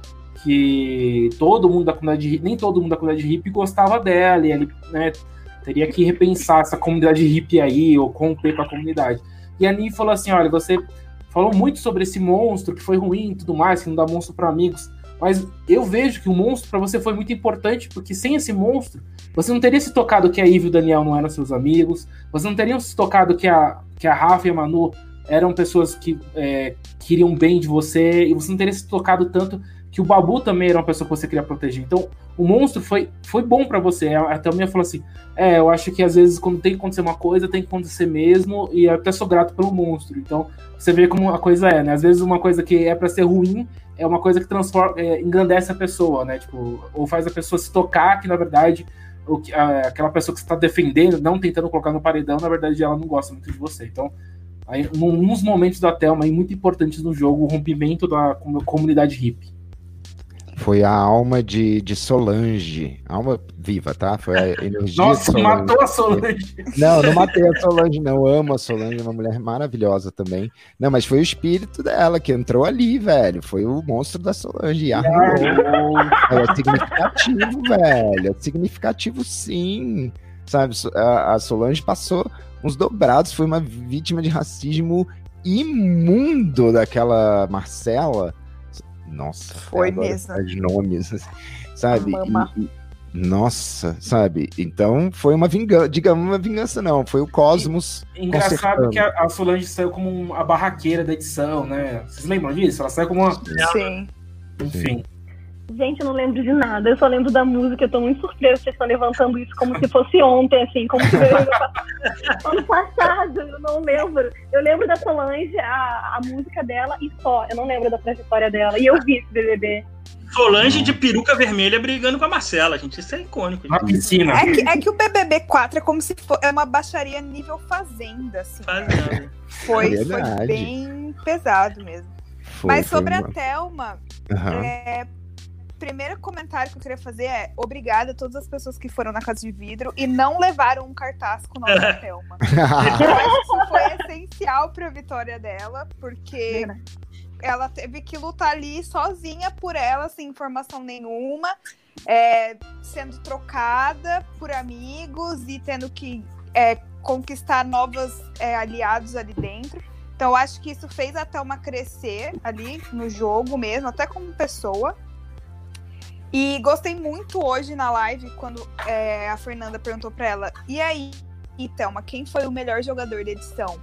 que todo mundo da comunidade nem todo mundo da comunidade hippie gostava dela, e ele né, teria que repensar essa comunidade hippie aí, ou romper com a comunidade. E a Nive falou assim: olha, você falou muito sobre esse monstro que foi ruim e tudo mais, que não dá monstro para amigos. Mas eu vejo que o monstro para você foi muito importante, porque sem esse monstro, você não teria se tocado que a Eve e o Daniel não eram seus amigos, você não teria se tocado que a, que a Rafa e a Manu eram pessoas que é, queriam bem de você, e você não teria se tocado tanto que o Babu também era uma pessoa que você queria proteger. Então, o monstro foi, foi bom para você. A Thelminha falou assim: É, eu acho que às vezes quando tem que acontecer uma coisa, tem que acontecer mesmo, e eu até sou grato pelo monstro. Então, você vê como a coisa é, né? Às vezes uma coisa que é para ser ruim é uma coisa que transforma, é, engrandece a pessoa, né? Tipo, ou faz a pessoa se tocar que, na verdade, o que, a, aquela pessoa que está defendendo, não tentando colocar no paredão, na verdade, ela não gosta muito de você. Então, aí, nos momentos da Thelma aí, muito importantes no jogo, o rompimento da comunidade hippie. Foi a alma de, de Solange. Alma viva, tá? Foi a energia. Nossa, matou a Solange. Não, não matei a Solange, não. amo a Solange, uma mulher maravilhosa também. Não, mas foi o espírito dela que entrou ali, velho. Foi o monstro da Solange. Arrumou. É significativo, velho. É significativo, sim. Sabe, a, a Solange passou uns dobrados, foi uma vítima de racismo imundo daquela Marcela nossa, foi mesmo. Os nomes, sabe? E, e, nossa, sabe? Então foi uma vingança, digamos uma vingança não, foi o Cosmos. E, engraçado que a, a, Solange saiu como a barraqueira da edição, né? Vocês lembram disso? Ela saiu como uma. Sim. Enfim. Gente, eu não lembro de nada. Eu só lembro da música. Eu tô muito surpresa que vocês estão levantando isso como se fosse ontem, assim, como se ano passado. Eu não lembro. Eu lembro da Solange, a, a música dela e só. Eu não lembro da trajetória dela. E eu vi esse BBB. Solange de peruca vermelha brigando com a Marcela, gente. Isso é icônico. Na piscina. É que, é que o BBB 4 é como se fosse é uma baixaria nível fazenda, assim. Fazenda. Foi, é foi bem pesado mesmo. Foi, Mas sobre uma... a Thelma, uhum. é, primeiro comentário que eu queria fazer é obrigada a todas as pessoas que foram na Casa de Vidro e não levaram um cartaz com o nome da Thelma. eu acho que isso foi essencial para a vitória dela, porque ela teve que lutar ali sozinha por ela, sem informação nenhuma, é, sendo trocada por amigos e tendo que é, conquistar novos é, aliados ali dentro. Então, eu acho que isso fez a Thelma crescer ali no jogo mesmo, até como pessoa. E gostei muito hoje na live quando é, a Fernanda perguntou para ela: e aí, Thelma, quem foi o melhor jogador da edição?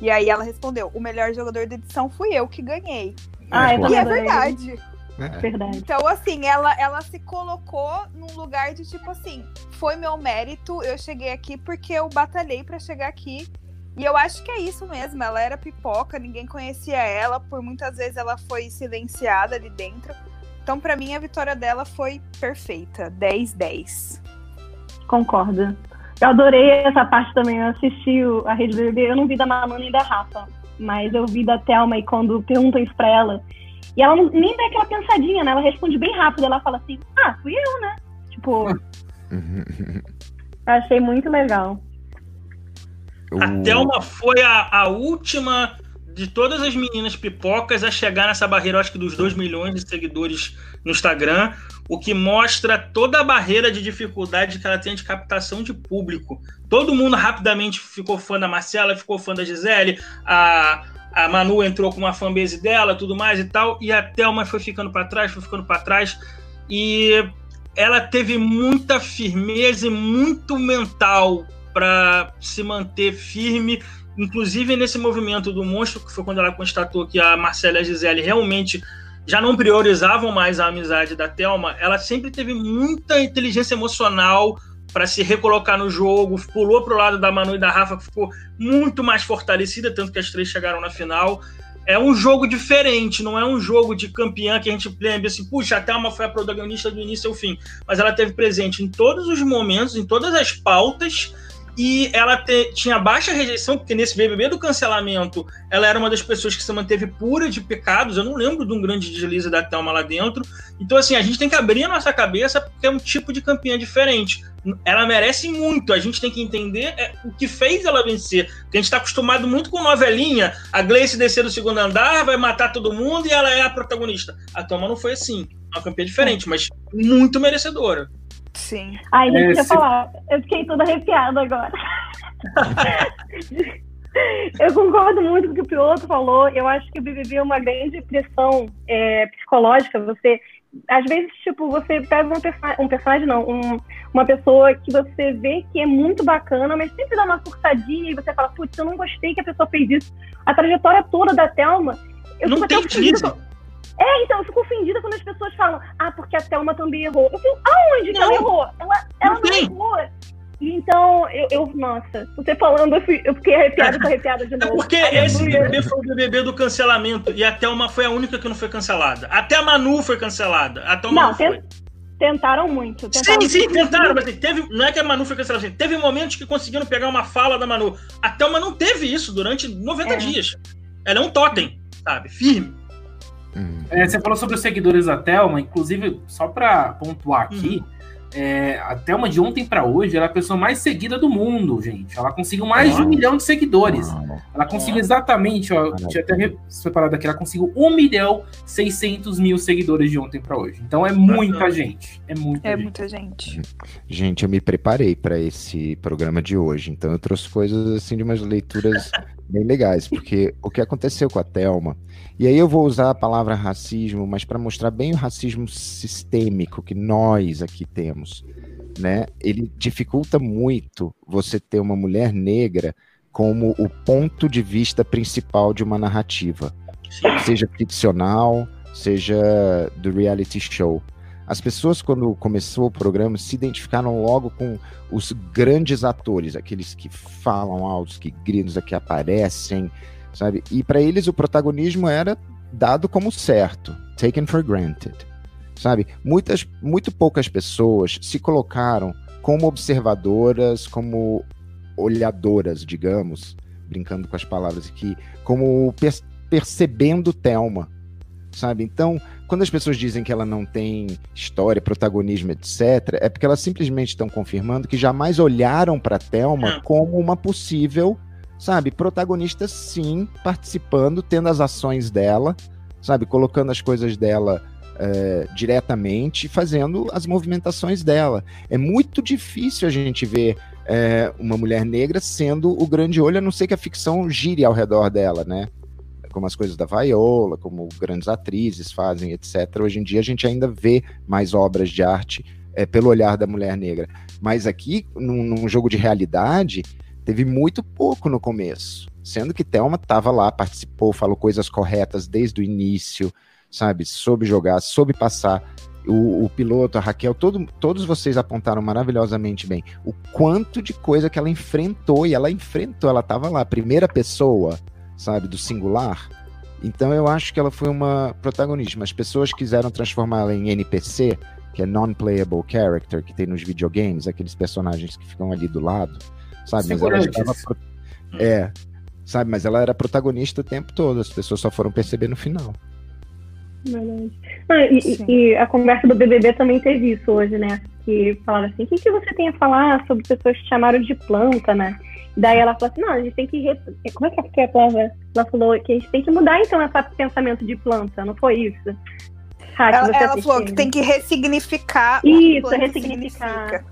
E aí ela respondeu: o melhor jogador da edição fui eu que ganhei. Ah, é e é verdade. É. Verdade. Então, assim, ela, ela se colocou num lugar de tipo assim: foi meu mérito, eu cheguei aqui porque eu batalhei para chegar aqui. E eu acho que é isso mesmo. Ela era pipoca, ninguém conhecia ela, por muitas vezes ela foi silenciada ali dentro. Então, para mim, a vitória dela foi perfeita. 10-10. Concordo. Eu adorei essa parte também. Eu assisti a Rede BBB. Eu não vi da Manu nem da Rafa. Mas eu vi da Thelma e quando perguntam isso pra ela. E ela não, nem dá aquela pensadinha, né? Ela responde bem rápido. Ela fala assim: Ah, fui eu, né? Tipo. achei muito legal. A Thelma foi a, a última de todas as meninas pipocas a chegar nessa barreira, acho que dos 2 milhões de seguidores no Instagram, o que mostra toda a barreira de dificuldade que ela tem de captação de público. Todo mundo rapidamente ficou fã da Marcela, ficou fã da Gisele, a, a Manu entrou com uma fanbase dela, tudo mais e tal, e a Thelma foi ficando para trás, foi ficando para trás, e ela teve muita firmeza e muito mental para se manter firme, inclusive nesse movimento do monstro, que foi quando ela constatou que a Marcela e a Gisele realmente já não priorizavam mais a amizade da Thelma, ela sempre teve muita inteligência emocional para se recolocar no jogo, pulou para o lado da Manu e da Rafa, ficou muito mais fortalecida, tanto que as três chegaram na final. É um jogo diferente, não é um jogo de campeã que a gente lembra assim, puxa, a Thelma foi a protagonista do início ao fim, mas ela teve presente em todos os momentos, em todas as pautas, e ela te, tinha baixa rejeição, porque nesse BBB do cancelamento, ela era uma das pessoas que se manteve pura de pecados. Eu não lembro de um grande deslize da Thelma lá dentro. Então, assim, a gente tem que abrir a nossa cabeça, porque é um tipo de campeã diferente. Ela merece muito. A gente tem que entender é, o que fez ela vencer. Porque a gente está acostumado muito com novelinha. A Gleice descer do segundo andar, vai matar todo mundo e ela é a protagonista. A Thelma não foi assim. É uma campeã diferente, mas muito merecedora. Sim. Ai, gente, é, deixa eu se... falar. Eu fiquei toda arrepiada agora. eu concordo muito com o que o piloto falou. Eu acho que o BBB é uma grande pressão é, psicológica. Você, às vezes, tipo, você pega um, perso um personagem, não, um, uma pessoa que você vê que é muito bacana, mas sempre dá uma surtadinha e você fala, putz, eu não gostei que a pessoa fez isso. A trajetória toda da Thelma. Eu não tem crise. É, então, eu fico ofendida quando as pessoas falam, ah, porque a Thelma também errou. Eu fico, aonde que ela errou? Ela, ela não, não errou. Então, eu, eu, nossa, você falando, eu, fui, eu fiquei arrepiada, tô arrepiada de é novo. É porque esse BBB foi o BBB do cancelamento e a Thelma foi a única que não foi cancelada. Até a Manu foi cancelada. A Thelma não, não foi. Tentaram muito. Tentaram sim, sim, tentaram, mas assim, teve, não é que a Manu foi cancelada, assim, teve momentos que conseguiram pegar uma fala da Manu. A Thelma não teve isso durante 90 é. dias. Ela é um totem, sabe? Firme. Uhum. É, você falou sobre os seguidores da Thelma, inclusive, só para pontuar aqui, uhum. É, a Thelma de ontem para hoje ela é a pessoa mais seguida do mundo, gente. Ela conseguiu mais de um milhão de seguidores. Ela conseguiu exatamente, ó, tinha até separado aqui, ela conseguiu 1 milhão 600 mil seguidores de ontem para hoje. Então é muita gente. É muita é gente. muita gente. Gente, eu me preparei para esse programa de hoje, então eu trouxe coisas assim de umas leituras bem legais, porque o que aconteceu com a Thelma e aí eu vou usar a palavra racismo, mas para mostrar bem o racismo sistêmico que nós aqui temos, né? Ele dificulta muito você ter uma mulher negra como o ponto de vista principal de uma narrativa, seja ficcional, seja do reality show. As pessoas, quando começou o programa, se identificaram logo com os grandes atores, aqueles que falam altos, que gritam, que aparecem, sabe? E para eles o protagonismo era dado como certo, taken for granted, sabe? Muitas, muito poucas pessoas se colocaram como observadoras, como olhadoras, digamos, brincando com as palavras aqui, como per percebendo Thelma, sabe? Então, quando as pessoas dizem que ela não tem história, protagonismo, etc., é porque elas simplesmente estão confirmando que jamais olharam para Thelma como uma possível sabe? Protagonista, sim, participando, tendo as ações dela, sabe? Colocando as coisas dela é, diretamente, fazendo as movimentações dela. É muito difícil a gente ver é, uma mulher negra sendo o grande olho, a não ser que a ficção gire ao redor dela, né? Como as coisas da Viola, como grandes atrizes fazem, etc. Hoje em dia a gente ainda vê mais obras de arte é, pelo olhar da mulher negra. Mas aqui, num, num jogo de realidade, teve muito pouco no começo. Sendo que Thelma estava lá, participou, falou coisas corretas desde o início, sabe? Soube jogar, soube passar. O, o piloto, a Raquel, todo, todos vocês apontaram maravilhosamente bem o quanto de coisa que ela enfrentou, e ela enfrentou, ela estava lá, primeira pessoa, sabe, do singular. Então eu acho que ela foi uma protagonista. As pessoas quiseram transformá-la em NPC, que é Non-Playable Character, que tem nos videogames, aqueles personagens que ficam ali do lado sabe? Mas ela estava é, sabe? Mas ela era protagonista o tempo todo. As pessoas só foram perceber no final. Verdade. Ah, e, e, a conversa do BBB também teve isso hoje, né? Que falaram assim: o que, que você tem a falar sobre pessoas que chamaram de planta, né? Daí ela falou assim: não, a gente tem que. Re... Como é que é a palavra? Ela falou que a gente tem que mudar então esse pensamento de planta, não foi isso? ela, ela falou que tem que ressignificar. Isso, ressignificar.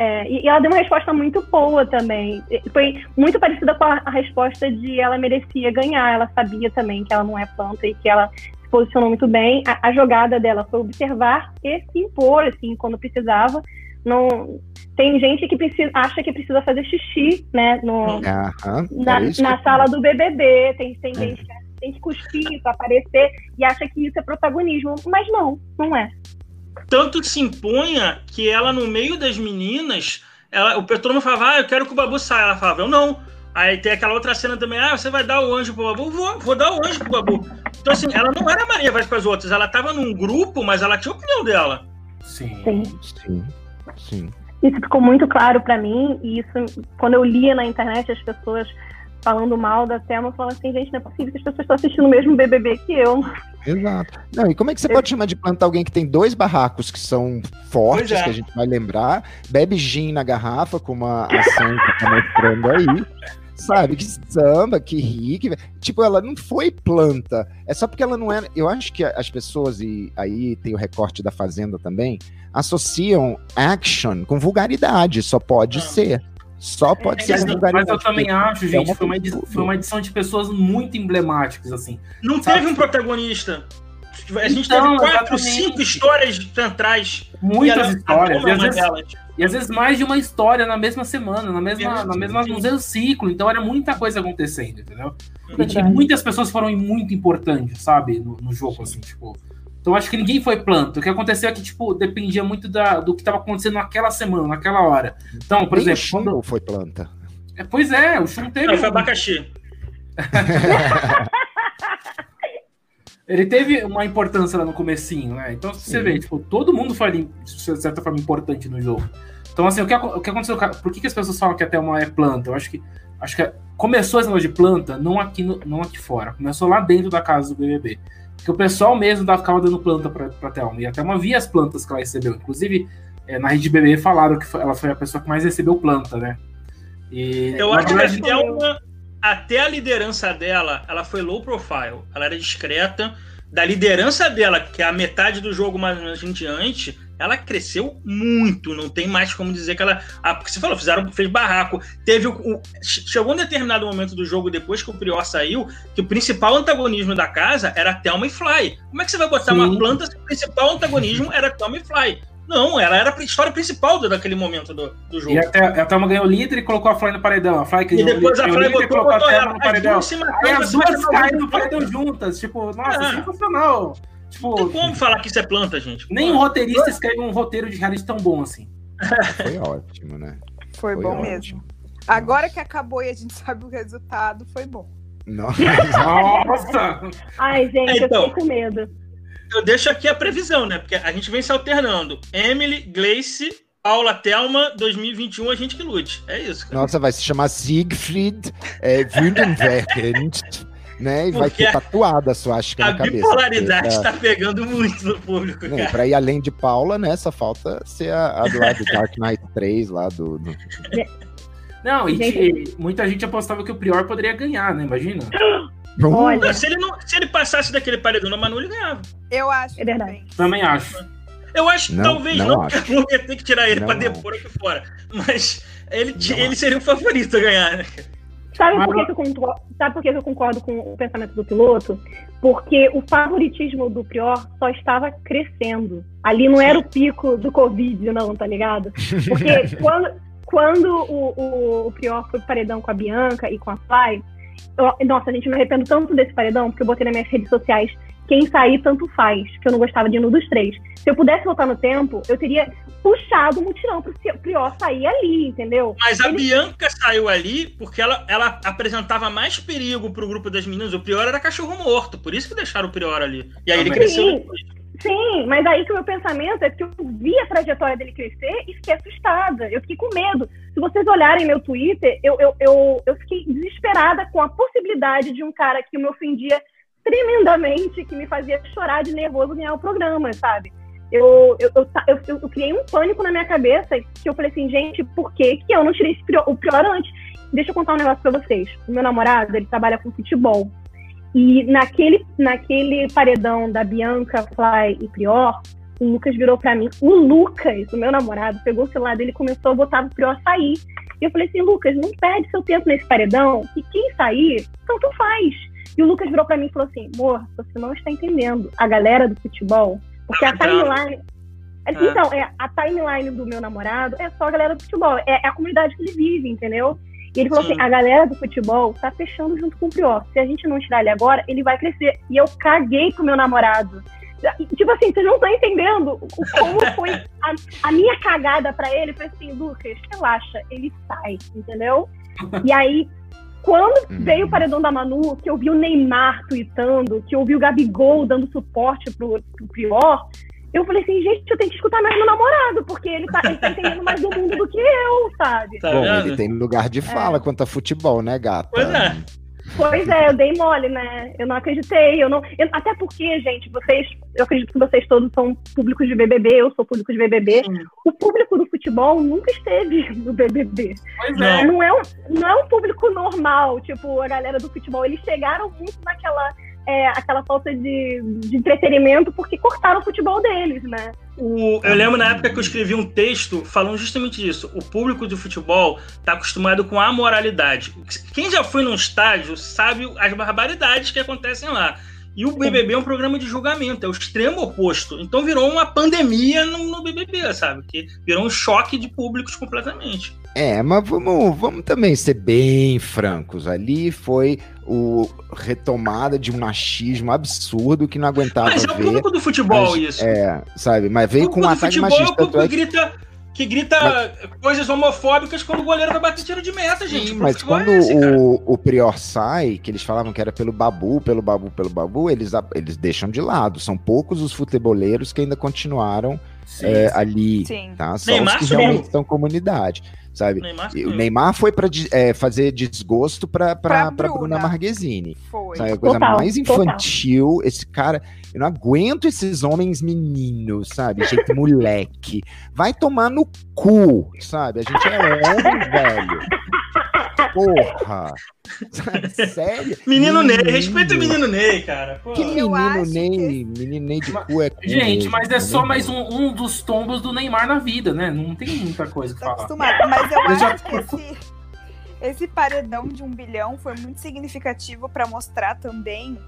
É, e, e ela deu uma resposta muito boa também. Foi muito parecida com a, a, resposta de ela merecia ganhar. Ela sabia também que ela não é planta e que ela posicionou muito bem. A, a jogada dela foi observar e se impor, assim, quando precisava. Não, tem gente que precisa, acha que precisa fazer xixi, né, no, na, é na sala do BBB. Tem, tem é. gente que tem que cuspir para aparecer e acha que isso é protagonismo. Mas não, não é. Tanto se impunha que ela, no meio das meninas, ela, o todo mundo falava, ah, eu quero que o Babu saia. Ela falava, eu não. Aí tem aquela outra cena também, ah, você vai dar o anjo pro Babu? Vou, vou dar o anjo pro Babu. Então, assim, ela não era Maria vai para as outras, ela tava num grupo, mas ela tinha a opinião dela. Sim. Sim. Sim. Sim. Isso ficou muito claro para mim, e isso, quando eu lia na internet as pessoas falando mal da Thelma, falando assim, gente, não é possível que as pessoas estão assistindo o mesmo BBB que eu. Exato. Não, e como é que você eu... pode chamar de planta alguém que tem dois barracos que são fortes, é. que a gente vai lembrar, bebe gin na garrafa, como a, a Santa tá mostrando aí, sabe? Que samba, que ri, que... Tipo, ela não foi planta. É só porque ela não era... Eu acho que as pessoas, e aí tem o recorte da Fazenda também, associam action com vulgaridade, só pode ah. ser. Só pode ser mas, mas eu também acho, gente, é foi, uma edição, foi uma edição de pessoas muito emblemáticas, assim. Não sabe? teve um protagonista. A gente então, teve quatro, exatamente. cinco histórias centrais. Muitas histórias. E às, vezes, e às, vezes, mais de uma história na mesma semana, na mesma, na mesma, no mesmo ciclo. Então era muita coisa acontecendo, entendeu? E muitas pessoas foram muito importantes, sabe? No, no jogo, assim, tipo. Então acho que ninguém foi planta. O que aconteceu é que, tipo, dependia muito da, do que estava acontecendo naquela semana, naquela hora. Então, por Nem exemplo. O quando... foi planta. É, pois é, o Shun teve. Não, foi abacaxi. Ele teve uma importância lá no comecinho, né? Então, você Sim. vê, tipo, todo mundo foi, de certa forma, importante no jogo. Então, assim, o que, o que aconteceu? Por que, que as pessoas falam que até uma é planta? Eu acho que acho que começou esse negócio de planta não aqui, no, não aqui fora. Começou lá dentro da casa do BBB que o pessoal mesmo ficava dando planta para a Thelma. E a Thelma via as plantas que ela recebeu. Inclusive, é, na Rede BB falaram que ela foi a pessoa que mais recebeu planta, né? E, Eu acho que a Thelma, até a liderança dela, ela foi low profile. Ela era discreta. Da liderança dela, que é a metade do jogo mais ou menos em diante, ela cresceu muito, não tem mais como dizer que ela. Ah, porque você falou, fizeram, fez barraco. Teve o, o, chegou um determinado momento do jogo, depois que o Prior saiu, que o principal antagonismo da casa era Thelma e Fly. Como é que você vai botar Sim. uma planta se o principal antagonismo era Thelma e Fly? Não, ela era a história principal daquele momento do, do jogo. E até, a Thelma ganhou o líder e colocou a Fly no paredão. A Fly que e depois a Fly botou, colocou a Thelma no paredão. Aí as duas caem no paredão juntas. Tipo, nossa, é. sensacional. Tipo, não tem como falar que isso é planta, gente. Nem um roteirista escreve um roteiro de reality tão bom assim. Foi ótimo, né? Foi, foi bom ótimo. mesmo. Agora que acabou e a gente sabe o resultado, foi bom. Nossa! Ai, gente, então, eu fiquei com medo. Eu deixo aqui a previsão, né? Porque a gente vem se alternando. Emily, Gleice, Paula Thelma, 2021, a gente que lute. É isso. Cara. Nossa, vai se chamar Siegfried é, Wundenwerkend né? E vai ter tatuada a suástica na cabeça. A bipolaridade está pegando muito no público, né, Para ir além de Paula, né? Só falta ser a, a do lado do Dark Knight 3 lá do... do... Não, e muita gente apostava que o Prior poderia ganhar, né? Imagina. Olha, se ele, não, se ele passasse daquele paredão na Manu, ele ganhava. Eu acho. É verdade. Também acho. Eu acho que talvez não, não porque a ia ter que tirar ele para depor aqui fora. Mas ele, ele seria o favorito a ganhar, né? Sabe por, que, que eu concordo, sabe por que eu concordo com o pensamento do piloto? Porque o favoritismo do Prior só estava crescendo. Ali não era o pico do Covid, não, tá ligado? Porque quando, quando o, o, o Prior foi pro paredão com a Bianca e com a Fly, eu, nossa, a gente me arrependo tanto desse paredão, porque eu botei nas minhas redes sociais quem sair tanto faz, que eu não gostava de nenhum dos três. Se eu pudesse voltar no tempo, eu teria puxado o mutirão pro Prior sair ali, entendeu? Mas a Ele... Bianca saiu ali porque ela, ela apresentava mais perigo pro grupo das meninas. O Prior era cachorro morto, por isso que deixaram o Prior ali. E aí ele cresceu depois. Sim, mas aí que o meu pensamento é que eu vi a trajetória dele crescer e fiquei assustada. Eu fiquei com medo. Se vocês olharem meu Twitter, eu, eu, eu, eu fiquei desesperada com a possibilidade de um cara que me ofendia tremendamente, que me fazia chorar de nervoso ganhar o programa, sabe? Eu, eu, eu, eu, eu criei um pânico na minha cabeça que eu falei assim, gente, por que, eu não tirei o pior antes? Deixa eu contar um negócio pra vocês. O meu namorado, ele trabalha com futebol. E naquele, naquele paredão da Bianca, Fly e Prior, o Lucas virou pra mim. O Lucas, o meu namorado, pegou o celular dele e começou a botar o Prior sair. E eu falei assim, Lucas, não perde seu tempo nesse paredão, e quem sair, tanto faz. E o Lucas virou pra mim e falou assim, amor, você não está entendendo. A galera do futebol, porque a timeline. Então, é, a timeline do meu namorado é só a galera do futebol. É, é a comunidade que ele vive, entendeu? E ele falou Sim. assim: a galera do futebol tá fechando junto com o Prior. Se a gente não tirar ele agora, ele vai crescer. E eu caguei pro meu namorado. Tipo assim, vocês não estão entendendo como foi a, a minha cagada para ele. Foi assim, Lucas, relaxa, ele sai, entendeu? E aí, quando uhum. veio o paredão da Manu, que eu vi o Neymar tweetando, que eu vi o Gabigol dando suporte pro, pro Prior, eu falei assim, gente, eu tenho que escutar mais meu namorado, porque ele tá, ele tá entendendo mais do mundo do que eu, sabe? Tá Bom, ele tem lugar de fala é. quanto a futebol, né, gata? Pois é. Pois é, eu dei mole, né? Eu não acreditei. Eu não, eu, até porque, gente, vocês, eu acredito que vocês todos são públicos de BBB, eu sou público de BBB. Sim. O público do futebol nunca esteve no BBB. Pois é. Não é, um, não é um público normal, tipo, a galera do futebol. Eles chegaram muito naquela é, aquela falta de, de entretenimento porque cortaram o futebol deles, né? O, eu lembro na época que eu escrevi um texto falando justamente disso. O público de futebol está acostumado com a moralidade. Quem já foi num estádio sabe as barbaridades que acontecem lá. E o BBB é um programa de julgamento, é o extremo oposto. Então virou uma pandemia no, no BBB, sabe? Que virou um choque de públicos completamente. É, mas vamos, vamos também ser bem francos. Ali foi o retomada de um machismo absurdo que não aguentava Mas é o público do futebol mas, isso. É, sabe? Mas veio com um ataque machista. É o público que grita, que grita mas... coisas homofóbicas quando o goleiro vai bater tiro de meta, gente. Sim, mas quando é esse, o, o Prior sai, que eles falavam que era pelo Babu, pelo Babu, pelo Babu, eles, eles deixam de lado. São poucos os futeboleiros que ainda continuaram sim, é, sim. ali, sim. tá? Só Neymar os que realmente estão comunidade sabe? Neymar o Neymar foi para é, fazer desgosto para para Bruna. Bruna Marquezine. Foi. Sabe? A coisa total, mais infantil, total. esse cara, eu não aguento esses homens meninos, sabe? Jeito moleque. Vai tomar no cu, sabe? A gente é homem, velho. Porra! Sério? Menino, menino Ney, respeita o menino Ney, cara. Que menino Ney? Que... Menino Ney de cu é cu Gente, mesmo, mas é só mais um, um, dos tombos do Neymar na vida, né? Não tem muita coisa pra falar. Acostumado, mas eu acho que esse, esse paredão de um bilhão foi muito significativo para mostrar também.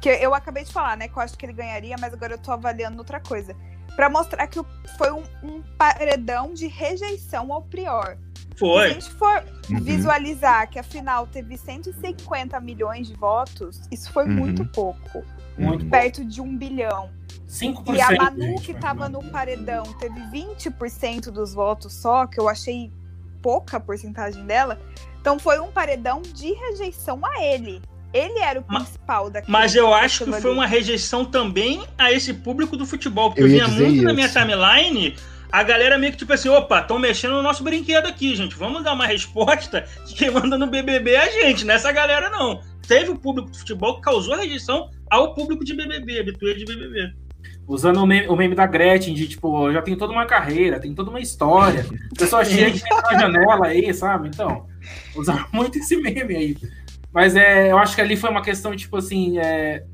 Que eu acabei de falar, né? Que eu acho que ele ganharia, mas agora eu tô avaliando outra coisa. para mostrar que foi um, um paredão de rejeição ao Prior. Foi. Se a gente for uhum. visualizar que afinal teve 150 milhões de votos, isso foi uhum. muito pouco. Muito perto pouco. de um bilhão. 5%. E a Manu, que estava no paredão, teve 20% dos votos só, que eu achei pouca porcentagem dela. Então foi um paredão de rejeição a ele. Ele era o principal daquele. Mas eu acho que foi uma rejeição também a esse público do futebol, porque eu, eu vinha muito isso. na minha timeline a galera meio que tipo assim, opa, estão mexendo no nosso brinquedo aqui, gente. Vamos dar uma resposta de quem manda no BBB é a gente, nessa galera não. Teve o público de futebol que causou rejeição ao público de BBB, habituê de BBB. Usando o meme, o meme, da Gretchen, de tipo, já tem toda uma carreira, tem toda uma história. A pessoa chega na janela aí, sabe? Então, usaram muito esse meme aí. Mas é, eu acho que ali foi uma questão, tipo assim, é,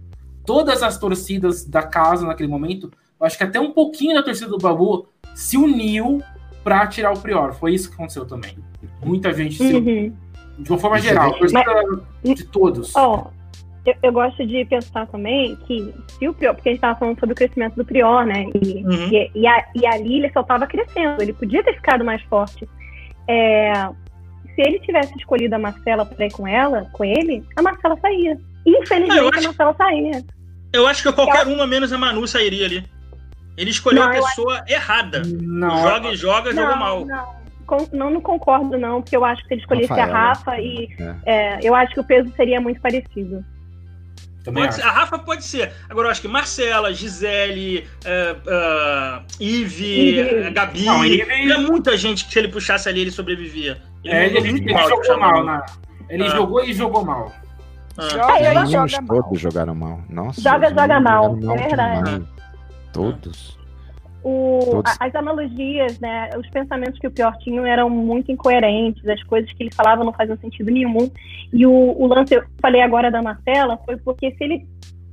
todas as torcidas da casa naquele momento, eu acho que até um pouquinho da torcida do Babu se uniu para tirar o Prior. Foi isso que aconteceu também. Muita gente se uniu. Uhum. De uma forma geral, Mas, de todos. Oh, eu, eu, gosto de pensar também que se o Prior, porque a gente estava falando sobre o crescimento do Prior, né? E, uhum. e, e, a, e ali ele só estava crescendo, ele podia ter ficado mais forte. É, se ele tivesse escolhido a Marcela para ir com ela, com ele, a Marcela saía. Infelizmente, acho, a Marcela saía. Eu acho que qualquer uma menos a Manu sairia ali. Ele escolheu não, a pessoa acho... errada. Não. Joga e joga, não, joga mal. Não. Não, não concordo, não, porque eu acho que se ele escolhesse Rafael, a Rafa e é. É, eu acho que o peso seria muito parecido. Ser, a Rafa pode ser. Agora, eu acho que Marcela, Gisele, uh, uh, Ive, uh, Gabi. Não. É muita gente que se ele puxasse ali, ele sobrevivia. Ele, é, ele, ele, ele jogou mal, né? Ele ah. jogou e jogou mal. Ah. Joga, joga todos jogaram mal. Nossa. Joga, joga mal. É verdade. Demais. Todos. O, as analogias, né, os pensamentos que o Pior tinha eram muito incoerentes, as coisas que ele falava não faziam sentido nenhum. E o, o lance, eu falei agora da Marcela, foi porque se ele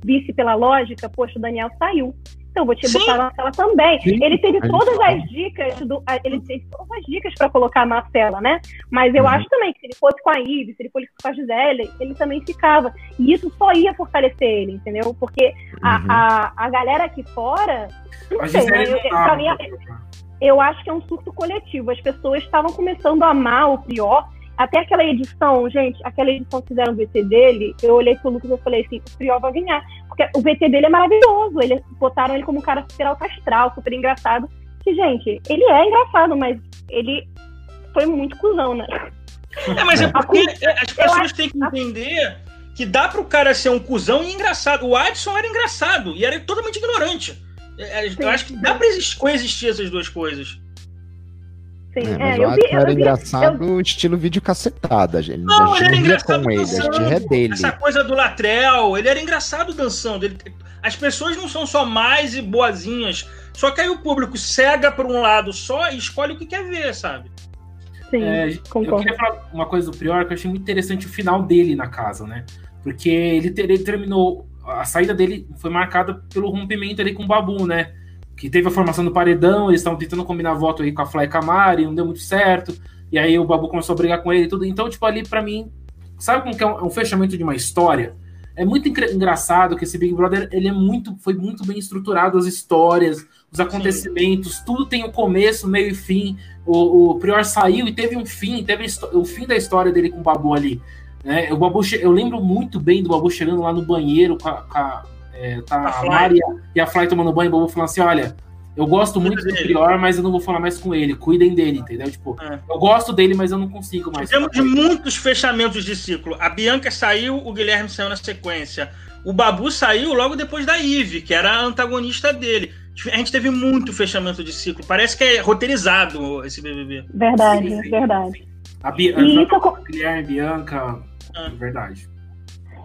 visse pela lógica, poxa, o Daniel saiu. Então, vou te Sim. botar na tela também. Sim, ele teve a todas as dicas do, a- ele teve todas as dicas para colocar na tela, né? Mas eu Uhum. acho também que se ele fosse com a Ive, se ele fosse com a Gisele, ele também ficava. E isso só ia fortalecer ele, entendeu? Porque a, Uhum. a, a galera aqui fora, não A sei, né? Eu, pra mim, eu acho que é um surto coletivo. As pessoas estavam começando a amar o Prior. Até aquela edição, gente, aquela edição que fizeram o VT dele, eu olhei pro Lucas e falei assim, o Prior vai ganhar. Porque o VT dele é maravilhoso. Eles botaram ele como um cara super alto astral, super engraçado. Que, gente, ele é engraçado, mas ele foi muito cuzão, né? É, mas é É. porque as pessoas têm que entender que dá pro cara ser um cuzão e engraçado. O Adson era engraçado e era totalmente ignorante. É, é. Eu acho que dá pra exis- coexistir essas duas coisas. Sim, É, é, mas eu o eu era vi, engraçado, estilo vídeo cacetada, gente. Não, a ele era gente ria engraçado com ele, a gente dançando. dele. Essa coisa do Latrel, ele era engraçado dançando. Ele- as pessoas não são só mais e boazinhas. Só que aí o público cega por um lado só e escolhe o que quer ver, sabe? sim, É, eu concordo. queria falar uma coisa do Prior que eu achei muito interessante o final dele na casa, né? Porque ele, ter- ele terminou. A saída dele foi marcada pelo rompimento ali com o Babu, né? Que teve a formação do paredão, eles estavam tentando combinar voto aí com a Fly Camari, não deu muito certo. E aí o Babu começou a brigar com ele e tudo. Então, tipo, ali pra mim, sabe como que é um, é um fechamento de uma história? É muito engra- engraçado que esse Big Brother, ele é muito, foi muito bem estruturado, as histórias, os acontecimentos, tudo tem o começo, meio e fim. O, o Prior saiu e teve um fim, teve o fim da história dele com o Babu ali. Né? O Babu eu lembro muito bem do Babu chegando lá no banheiro com a, com a, é, tá A a Fly. Mari e a Fly tomando banho, o Babu falando assim: olha, eu gosto muito do dele. Prior, mas eu não vou falar mais com ele, cuidem dele, entendeu? Tipo, É. eu gosto dele, mas eu não consigo mais. Tivemos de muitos fechamentos de ciclo. A Bianca saiu, o Guilherme saiu na sequência. O Babu saiu logo depois da Ive, que era a antagonista dele. A gente teve muito fechamento de ciclo. Parece que é roteirizado esse BBB. Verdade, Sim, sim. verdade. A Bia- E a Guilherme, Bianca, Ah. verdade.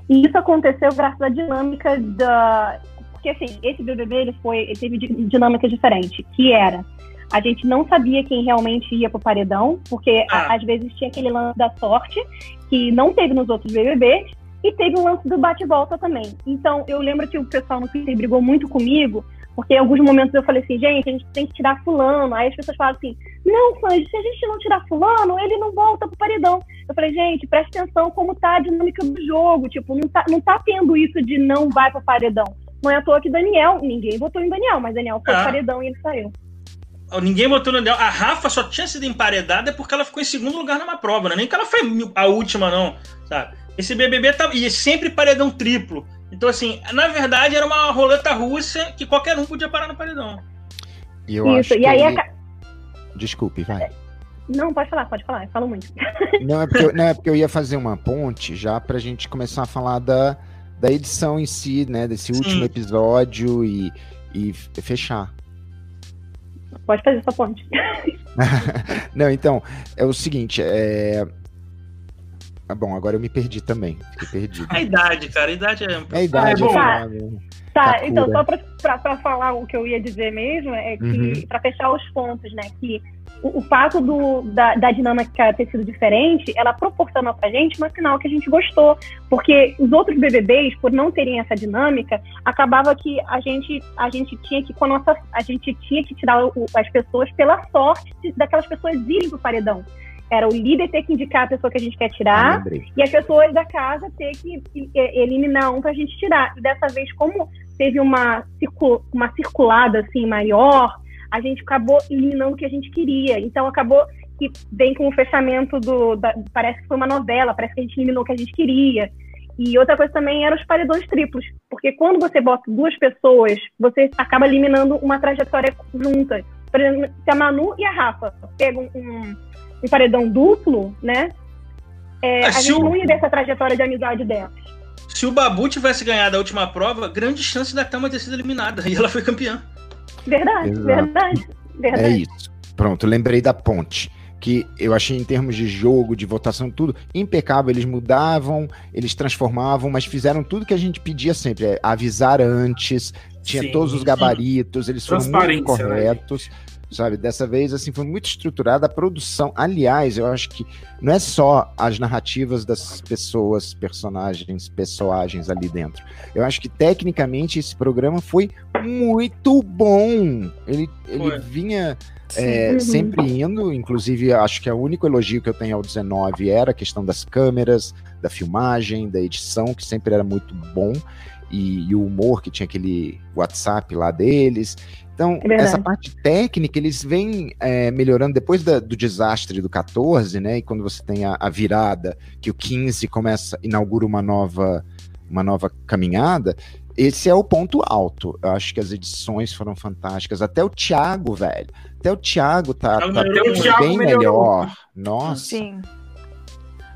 E isso aconteceu graças à dinâmica da. Porque assim, esse BBB ele foi, ele teve di- dinâmica diferente, que era a gente não sabia quem realmente ia pro paredão, porque Ah. às vezes tinha aquele lance da sorte, que não teve nos outros BBBs, e teve o lance do bate-volta também. Então, eu lembro que o pessoal no Twitter brigou muito comigo, porque em alguns momentos eu falei assim, gente, a gente tem que tirar fulano. Aí as pessoas falavam assim, não, Sanji, se a gente não tirar fulano, ele não volta pro paredão. Eu falei, gente, preste atenção como tá a dinâmica do jogo. Tipo, não tá, não tá tendo isso de não vai pro paredão. Não é à toa que Daniel, ninguém votou em Daniel, mas Daniel foi Ah. pro paredão e ele saiu. Ninguém botou no Daniel. A Rafa só tinha sido emparedada porque ela ficou em segundo lugar numa prova, né? Nem que ela foi a última, não, sabe? Esse BBB tá. E sempre paredão triplo. Então, assim, na verdade era uma roleta russa que qualquer um podia parar no paredão. E eu isso, acho e aí ele- Desculpe, vai. Não, pode falar, pode falar, eu falo muito. Não é, porque eu, não, é porque eu ia fazer uma ponte já pra gente começar a falar da, da edição em si, né? Desse Sim. último episódio e, e fechar. Pode fazer sua ponte. Não, então, é o seguinte, é. Ah, bom, agora eu me perdi também. Fiquei perdido. A idade, cara, a idade é. É a idade, É, bom. é foda. Tá, Sakura. então, só pra, pra, pra falar o que eu ia dizer mesmo, é que, Uhum. pra fechar os pontos, né, que o, o fato do, da, da dinâmica ter sido diferente, ela proporcionou pra gente uma final que a gente gostou, porque os outros BBBs, por não terem essa dinâmica, acabava que a gente, a gente tinha que, com a nossa, a gente tinha que tirar o- as pessoas pela sorte daquelas pessoas irem pro paredão. Era o líder ter que indicar a pessoa que a gente quer Ah, tirar, lembrei. e as pessoas da casa ter que eh, eliminar um pra gente tirar. E dessa vez, como teve uma, circu- uma circulada assim maior, a gente acabou eliminando o que a gente queria. Então acabou que vem com o fechamento do. da- parece que foi uma novela, parece que a gente eliminou o que a gente queria. E outra coisa também eram os paredões triplos. Porque quando você bota duas pessoas, você acaba eliminando uma trajetória junta. Por exemplo, se a Manu e a Rafa pegam um, um paredão duplo, né? É, Ah, a se gente o- não ia ver essa trajetória de amizade dela. Se o Babu tivesse ganhado a última prova, grande chance da Thelma ter sido eliminada. E ela foi campeã. Verdade, Exato. verdade. É Verdade. isso. Pronto, lembrei da ponte. Que eu achei em termos de jogo, de votação, tudo impecável. Eles mudavam, eles transformavam, mas fizeram tudo que a gente pedia sempre: é avisar antes, tinha Sim, todos os sim. gabaritos, eles foram muito né, corretos. Sabe? Dessa vez, assim, foi muito estruturada a produção. Aliás, eu acho que não é só as narrativas das pessoas, personagens, personagens ali dentro. Eu acho que tecnicamente esse programa foi muito bom. Ele, ele vinha é, sempre indo, inclusive acho que o único elogio que eu tenho ao 19 era a questão das câmeras, da filmagem, da edição, que sempre era muito bom, e, e o humor que tinha aquele WhatsApp lá deles. Então, É essa parte técnica, eles vêm é, melhorando depois da- do desastre do 14, né? E quando você tem a, a virada, que o 15 começa, inaugura uma nova, uma nova caminhada, esse é o ponto alto. Eu acho que as edições foram fantásticas. Até o Thiago, velho. Até o Thiago tá, tá muito. Thiago bem melhorou. melhor. Nossa. Sim.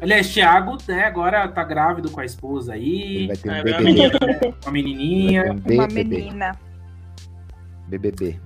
Aliás, Thiago, né, agora tá grávido com a esposa Ele aí, vai ter um É, BBB. menina. com a Vai ter menininha. um Uma BBB. menina. BBB.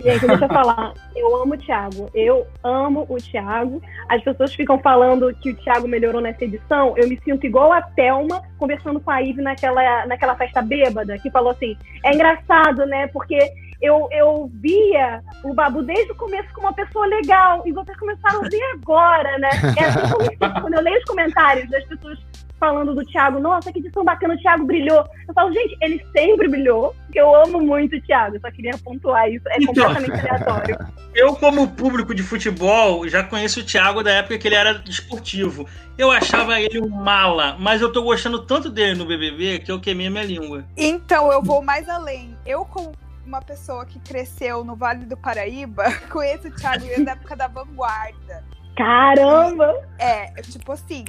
Gente, deixa eu falar. Eu amo o Thiago. Eu amo o Thiago. As pessoas ficam falando que o Thiago melhorou nessa edição. Eu me sinto igual a Thelma conversando com a Ive naquela, naquela festa bêbada, que falou assim: é engraçado, né? Porque eu, eu via o Babu desde o começo como uma pessoa legal. E vocês começaram a ver agora, né? É assim que eu. Quando eu leio os comentários das pessoas falando do Thiago, nossa, que edição bacana, o Thiago brilhou. Eu falo, gente, ele sempre brilhou, porque eu amo muito o Thiago. Eu só queria pontuar isso. É Então. completamente aleatório. Eu, como público de futebol, já conheço o Thiago da época que ele era esportivo. Eu achava ele um mala, mas eu tô gostando tanto dele no BBB que eu queimei minha língua. Então, eu vou mais além. Eu, como uma pessoa que cresceu no Vale do Paraíba, conheço o Thiago desde a época da vanguarda. Caramba! É, tipo assim,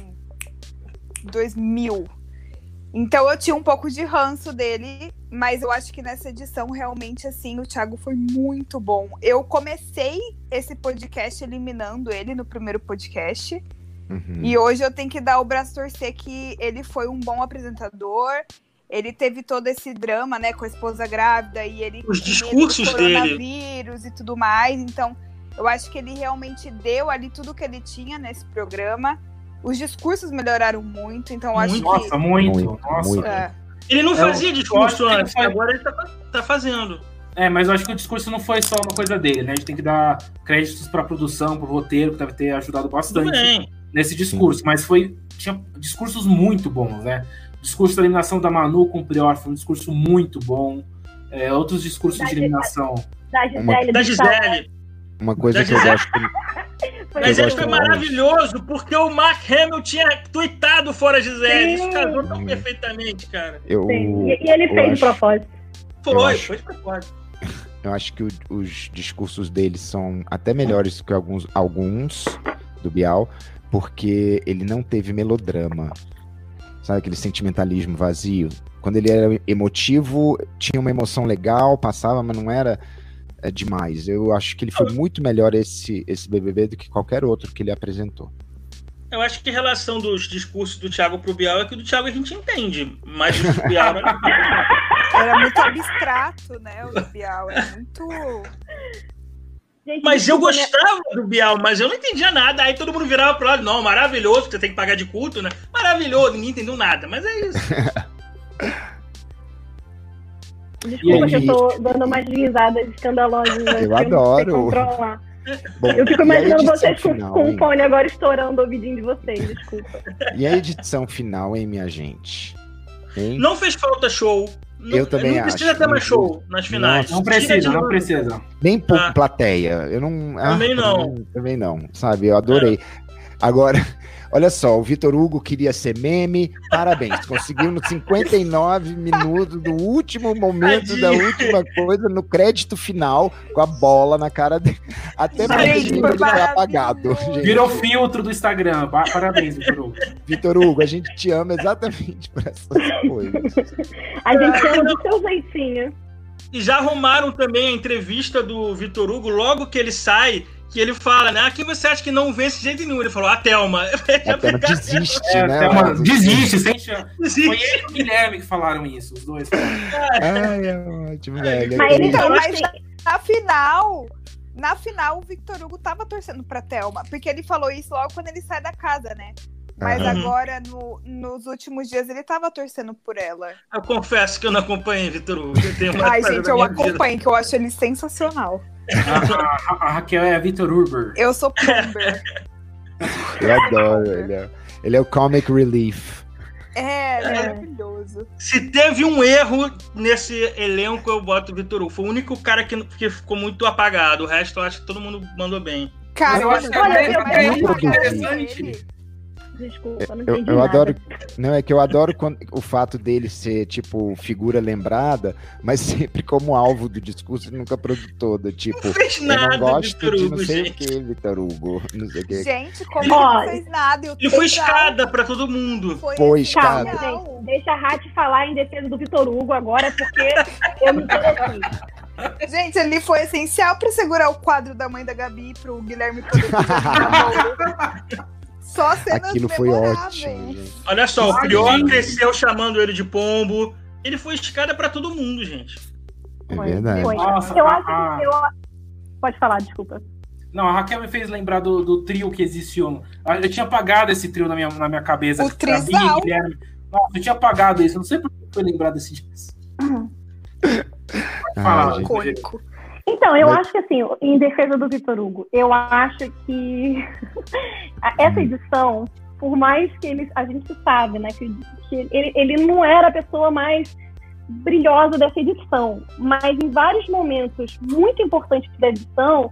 2000. Então eu tinha um pouco de ranço dele, mas eu acho que nessa edição realmente assim o Thiago foi muito bom. Eu comecei esse podcast eliminando ele no primeiro podcast Uhum. e hoje eu tenho que dar o braço torcer que ele foi um bom apresentador. Ele teve todo esse drama, né, com a esposa grávida e ele Os discursos dele. coronavírus e tudo mais. Então, eu acho que ele realmente deu ali tudo que ele tinha nesse programa. Os discursos melhoraram muito, então eu acho Muito. que Nossa, muito. Muito, nossa. muito. é, Ele não É, fazia eu discurso antes, faz- agora ele tá, tá fazendo. É, mas eu acho que o discurso não foi só uma coisa dele, né? A gente tem que dar créditos pra produção, pro roteiro, que deve ter ajudado bastante nesse discurso. Mas foi. Tinha discursos muito bons, né? O discurso da eliminação da Manu com o Prior foi um discurso muito bom. É, outros discursos de eliminação. Da Gisele. Da Gisele. Uma coisa Da que eu gosto. Mas Eu ele foi maravilhoso, porque o Mark Hamill tinha tweetado fora Gisele. Isso Sim. casou tão Hum. perfeitamente, cara. Eu, Sim. E, e ele fez de acho- propósito. Foi, acho- foi de propósito. Eu acho que o- os discursos dele são até melhores que alguns, alguns do Bial, porque ele não teve melodrama. Sabe aquele sentimentalismo vazio? Quando ele era emotivo, tinha uma emoção legal, passava, mas não era é, demais. Eu acho que ele foi muito melhor esse, esse BBB do que qualquer outro que ele apresentou. Eu acho que a relação dos discursos do Thiago pro Bial é que o do Thiago a gente entende, mas o do Bial era... era muito abstrato, né? O Bial era muito. Gente, Mas eu né? gostava do Bial, mas eu não entendia nada. Aí todo mundo virava pro lado, não, maravilhoso, você tem que pagar de culto, né? Maravilhoso, ninguém entendeu nada, mas é isso. Desculpa que eu tô dando umas risadas escandalosas. né, Eu adoro. Bom, Eu fico imaginando vocês com, final, com o hein? fone agora estourando o ouvidinho de vocês, desculpa. E a edição final, hein, minha gente? Hein? Não fez falta show. Não, Eu também Não precisa acho. ter mais show nas finais. Não de precisa, não precisa. Nem pouco Ah. plateia. Eu não. ah, Também não. Também, também não, sabe? Eu adorei. Agora, olha só, o Vitor Hugo queria ser meme. Parabéns, conseguiu nos 59 minutos do último momento da última coisa, no crédito final, com a bola na cara dele. Até Gente, ele foi foi apagado. gente. Virou filtro do Instagram. Pa- Parabéns, Vitor Hugo. Vitor Hugo, a gente te ama exatamente por essas coisas. A gente ama do seu jeitinho. E já arrumaram também a entrevista do Vitor Hugo logo que ele sai, que ele fala, né? Ah, quem você acha que não vence de jeito nenhum? Ele falou, a Thelma. Até não desiste, É, né? até uma- Mas- desiste, sem chance. Foi ele e o Guilherme que falaram isso, os dois. Ai, é ótimo, velho. Mas ele Então, falou mas Na final, na final, o Victor Hugo tava torcendo pra Thelma, porque ele falou isso logo quando ele sai da casa, né? Mas Aham. agora, no- nos últimos dias, ele tava torcendo por ela. Eu confesso que eu não acompanhei, Vitor Hugo. Ai, gente, eu minha vida. acompanho, que eu acho ele sensacional. A, a- a Raquel é a Vitor Urber. Eu sou Plumber. Eu adoro. Ele é, ele é o comic relief. É, ele é maravilhoso. Se teve um erro nesse elenco, eu boto o Vitor Hugo. Foi o único cara que, que ficou muito apagado. O resto eu acho que todo mundo mandou bem. Cara, eu acho que é que até mais interessante. Desculpa, não Eu, entendi eu nada. adoro. Não, é que eu adoro quando- o fato dele ser, tipo, figura lembrada, mas sempre como alvo do discurso e nunca produtor. do Tipo, Não fez eu nada, não gosto Vitor de Hugo, não sei o gente. que, Vitor Hugo. Não sei o que. Gente, como ele não fez nada? e o Ele foi escada pra todo mundo. Foi, Foi escada. Calma, gente. Deixa a Rat falar em defesa do Vitor Hugo agora, porque eu me interessei. Gente, ele foi essencial pra segurar o quadro da mãe da Gabi pro Guilherme poder fazer. Só cenas Aquilo foi ótimo, gente. Olha só, o Prior gente. cresceu chamando ele de pombo. Ele foi escada pra todo mundo, gente. É verdade. foi. Nossa, Eu a- acho que eu... Pode falar, desculpa. Não, a Raquel me fez lembrar do, do trio que existiu. Eu tinha apagado esse trio na minha, na minha cabeça. O trisal. Guilherme. Nossa, eu tinha apagado isso. Não sei por que foi lembrar desse. Ah, Fala, gente. Então, eu Mas- acho que assim, em defesa do Vitor Hugo, eu acho que essa edição, por mais que ele, a gente sabe, né, que, que ele, ele não era a pessoa mais brilhosa dessa edição, mas em vários momentos muito importantes da edição,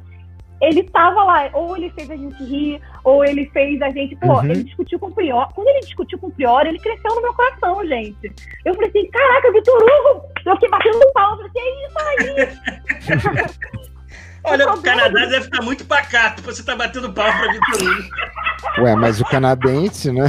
ele estava lá, ou ele fez a gente rir, ou ele fez a gente, pô, Uhum. ele discutiu com o Prior. Quando ele discutiu com o Prior, ele cresceu no meu coração, gente. Eu falei assim, caraca, Vitor Hugo! Eu fiquei batendo palma, eu falei, que é isso aí? Olha, o Canadá deve estar muito pacato pra você tá batendo pau pra Vitor Hugo. Ué, mas o canadense, né?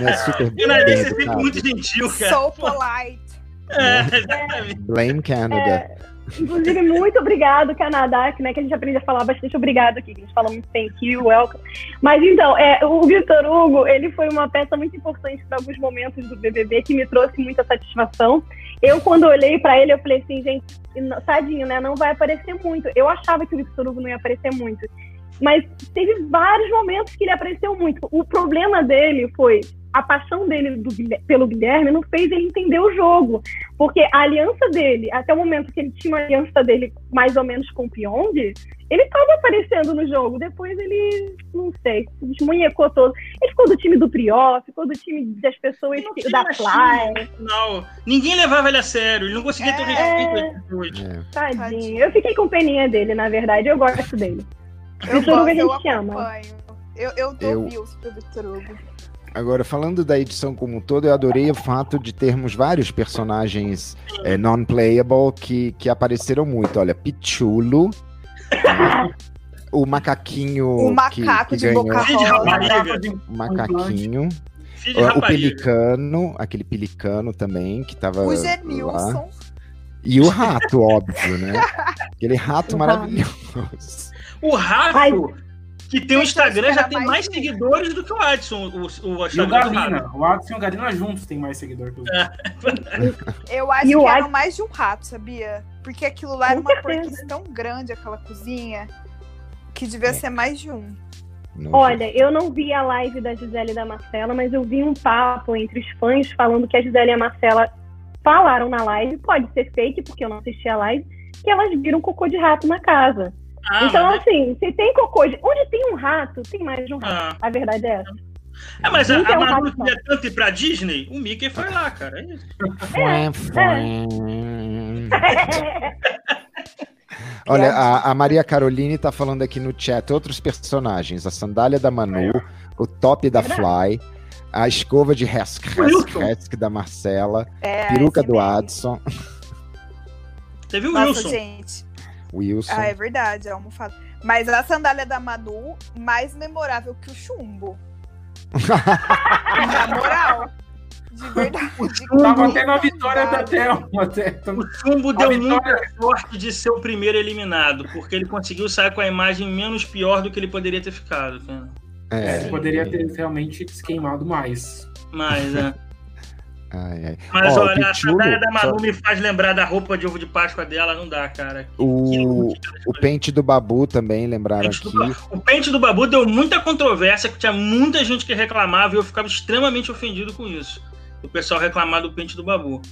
É super O Canadá é sempre muito gentil, cara. So polite. É, exatamente. Blame Canada. É, inclusive, muito obrigado, Canadá, que, né, que a gente aprende a falar bastante obrigado aqui. A gente fala muito thank you, welcome. Mas então, é, o Vitor Hugo, ele foi uma peça muito importante para alguns momentos do BBB que me trouxe muita satisfação. Eu, quando olhei para ele, eu falei assim, gente, tadinho, né? Não vai aparecer muito. Eu achava que o Vitor Hugo não ia aparecer muito. Mas teve vários momentos que ele apareceu muito. O problema dele foi a paixão dele do pelo Guilherme não fez ele entender o jogo. Porque a aliança dele, até o momento que ele tinha uma aliança dele mais ou menos com o Pyong, ele estava aparecendo no jogo. Depois ele, não sei, se desmunhecou todo. Ele ficou do time do Prior, ficou do time das pessoas Não que- da Fly. Não, ninguém levava ele a sério. Ele não conseguia ter É. respeito às pessoas. É. Tadinho. Tadinho. Eu fiquei com peninha dele, na verdade. Eu gosto dele. Eu Vitor Hugo gosto, a eu gente ama. Eu, eu dou Eu- views pro Victor Hugo. Agora, falando da edição como um todo, eu adorei o fato de termos vários personagens é, non-playable que, que apareceram muito. Olha, Pichulo, o macaquinho O que, macaco que de ganhou, boca rosa. o macaquinho, o rapariga. pelicano, aquele pelicano também que tava O lá. Genilson. E o rato, óbvio, né? Aquele rato O maravilhoso. O Rato, Ai. Que tem um Gente, Instagram, já tem mais mais um. seguidores do que o Adson. O, o E o do Rato. Galina. O Adson e o Galina juntos tem mais seguidor que o Eu acho E que o era Ad- mais de um rato, sabia? Porque aquilo lá era uma porquice tão grande, aquela cozinha, que devia ser mais de um. Não- Olha, eu não vi a live da Gisele e da Marcela, mas eu vi um papo entre os fãs falando que a Gisele e a Marcela falaram na live, pode ser fake, porque eu não assisti a live, que elas viram cocô de rato na casa. Ah, então, mas, assim, se tem cocô de. Onde tem um rato, tem mais de um rato. ah. A verdade é essa. É, mas a, a é um Manu queria tanto ir pra Disney, o Mickey foi lá, cara. É isso. Fué. Olha, a, a Maria Caroline tá falando aqui no chat outros personagens: a sandália da Manu, o top da Fly, a escova de Hesk, Hesk. Hesk da Marcela, É, peruca do meme. Adson, Teve o Nossa, Wilson. gente. Wilson. Ah, é verdade, é almofada. Mas a sandália da Manu, mais memorável que o chumbo. Na moral. De verdade. Tava até na vitória da Thelma. Até. O Chumbo A deu vitória- muita sorte de ser o primeiro eliminado, porque ele conseguiu sair com a imagem menos pior do que ele poderia ter ficado. Cara. É, Ele poderia ter realmente se queimado mais. Mas, é. Ai, ai. Mas Ó, o olha, a Pichulo, sandália da Manu só- me faz lembrar da roupa de ovo de Páscoa dela, não dá, cara. O, o pente do Babu também lembraram do aqui. Ba- O pente do Babu deu muita controvérsia, que tinha muita gente que reclamava e eu ficava extremamente ofendido com isso. O pessoal reclamar do pente do Babu.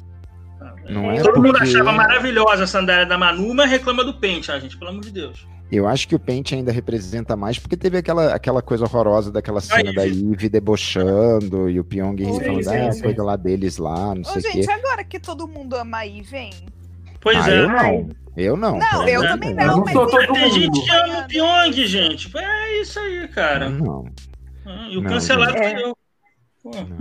Não é Todo mundo porque... achava maravilhosa a sandália da Manu, mas reclama do pente, ah, gente, pelo amor de Deus. Eu acho que o pente ainda representa mais, porque teve aquela, aquela coisa horrorosa daquela cena da Eve debochando e o Pyong Sim, falando, sim, ah, sim. coisa lá deles lá, não Ô, sei o gente, quê. agora que todo mundo ama a Eve, hein? Pois ah, é. eu não. Eu não. Não, eu de também não, não mas sou todo Tem mundo. gente que ama o Pyong, gente. É isso aí, cara. Não. Ah, E o Não, cancelado gente. foi eu.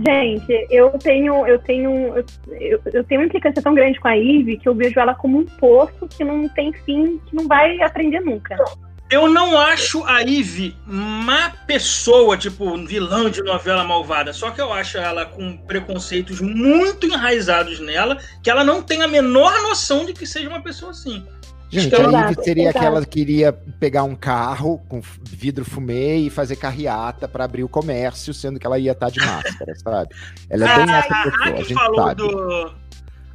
Gente, eu tenho, eu tenho, eu, eu- tenho uma implicância tão grande com a Ivy que eu vejo ela como um poço que não tem fim, que não vai aprender nunca. Eu não acho a Eve má pessoa, tipo, vilã de novela malvada. Só que eu acho ela com preconceitos muito enraizados nela, que ela não tem a menor noção de que seja uma pessoa assim. Gente, Exato, a Eve seria exato. aquela que queria pegar um carro com vidro fumê e fazer carreata pra abrir o comércio, sendo que ela ia estar de máscara, sabe? Ela é bem Ah, essa a pessoa, a Hack gente falou sabe. do.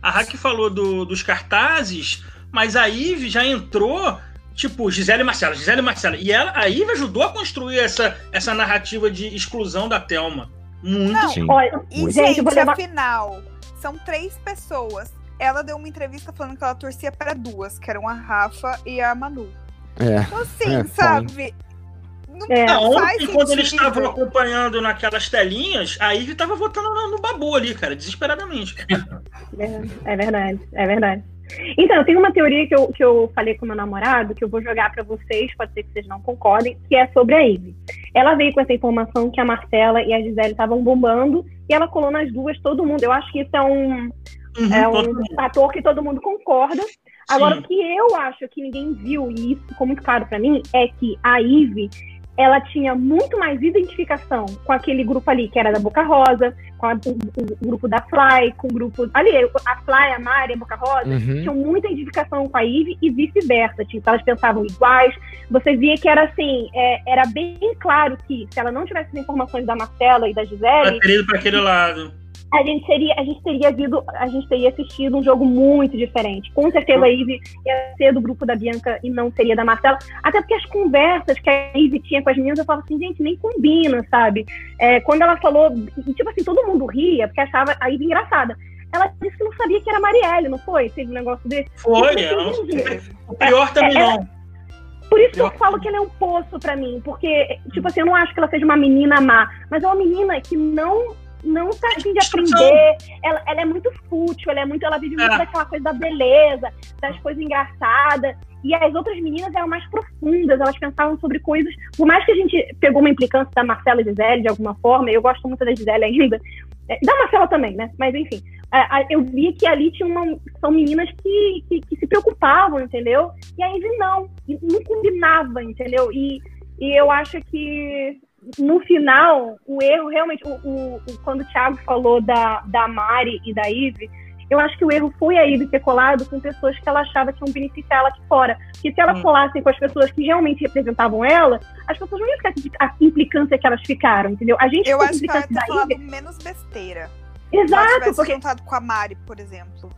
A Hack falou do- dos cartazes, mas a Ive já entrou, tipo, Gisele e Marcela, Gisele e Marcela. E ela, a Ive ajudou a construir essa, essa narrativa de exclusão da Thelma. Muito. Não, Sim. Olha, E, Muito. gente, gente, afinal, são três pessoas. Ela deu uma entrevista falando que ela torcia para duas, que eram a Rafa e a Manu. É. Então, assim, É, sabe? Não É. Não, faz ontem, quando eles estavam acompanhando naquelas telinhas, a Ivy tava votando no, no Babu ali, cara, desesperadamente. É, é verdade, é verdade. Então, eu tenho uma teoria que eu, que eu falei com meu namorado, que eu vou jogar pra vocês, pode ser que vocês não concordem, que é sobre a Ivy. Ela veio com essa informação que a Marcela e a Gisele estavam bombando, e ela colou nas duas todo mundo. Eu acho que isso é um, Uhum, é todo um fator que todo mundo concorda. Agora, Sim. o que eu acho que ninguém viu, e isso ficou muito claro pra mim, é que a Ivy, ela tinha muito mais identificação com aquele grupo ali, que era da Boca Rosa, com a- o, o- grupo da Fly, com o grupo... Ali, a Fly, a Mari, a Boca Rosa, Uhum. tinham muita identificação com a Ivy e vice-versa. Tipo, elas pensavam iguais. Você via que era assim, é, era bem claro que se ela não tivesse as informações da Marcela e da Gisele, Ela teria ido pra aquele lado. A gente seria, a gente teria visto, a gente teria assistido um jogo muito diferente. Com certeza a Ivy ia ser do grupo da Bianca e não seria da Marcela. Até porque as conversas que a Ivy tinha com as meninas, eu falava assim, gente, nem combina, sabe? É, quando ela falou, tipo assim, todo mundo ria, porque achava a Ivy engraçada. Ela disse que não sabia que era Marielle, não foi? Teve um negócio desse. Foi, ela não- gente, o pior também É, não. por isso que eu falo que ela é um poço pra mim, porque, tipo assim, eu não acho que ela seja uma menina má, mas é uma menina que não não tá afim de aprender. Ela, ela é muito fútil, ela é muito, ela vive muito É. daquela coisa da beleza, das coisas engraçadas. E as outras meninas eram mais profundas, elas pensavam sobre coisas. Por mais que a gente pegou uma implicância da Marcela e Gisele de alguma forma, eu gosto muito da Gisele ainda, é, da Marcela também, né? Mas enfim, eu vi que ali tinha uma, são meninas que, que, que se preocupavam, entendeu? E a Ivy não, não combinava, entendeu? E, e eu acho que no final, o erro realmente, o, o- o- quando o Thiago falou da, da Mari e da Ivy, eu acho que o erro foi a Ivy ter colado com pessoas que ela achava que iam beneficiar ela aqui fora. Porque se ela Hum. colasse com as pessoas que realmente representavam ela, as pessoas não iam ficar com a implicância que elas ficaram, entendeu? A gente Eu acho que ela ia da Ivy. falado menos besteira. Se ela Exato, porque juntado com a Mari, por exemplo.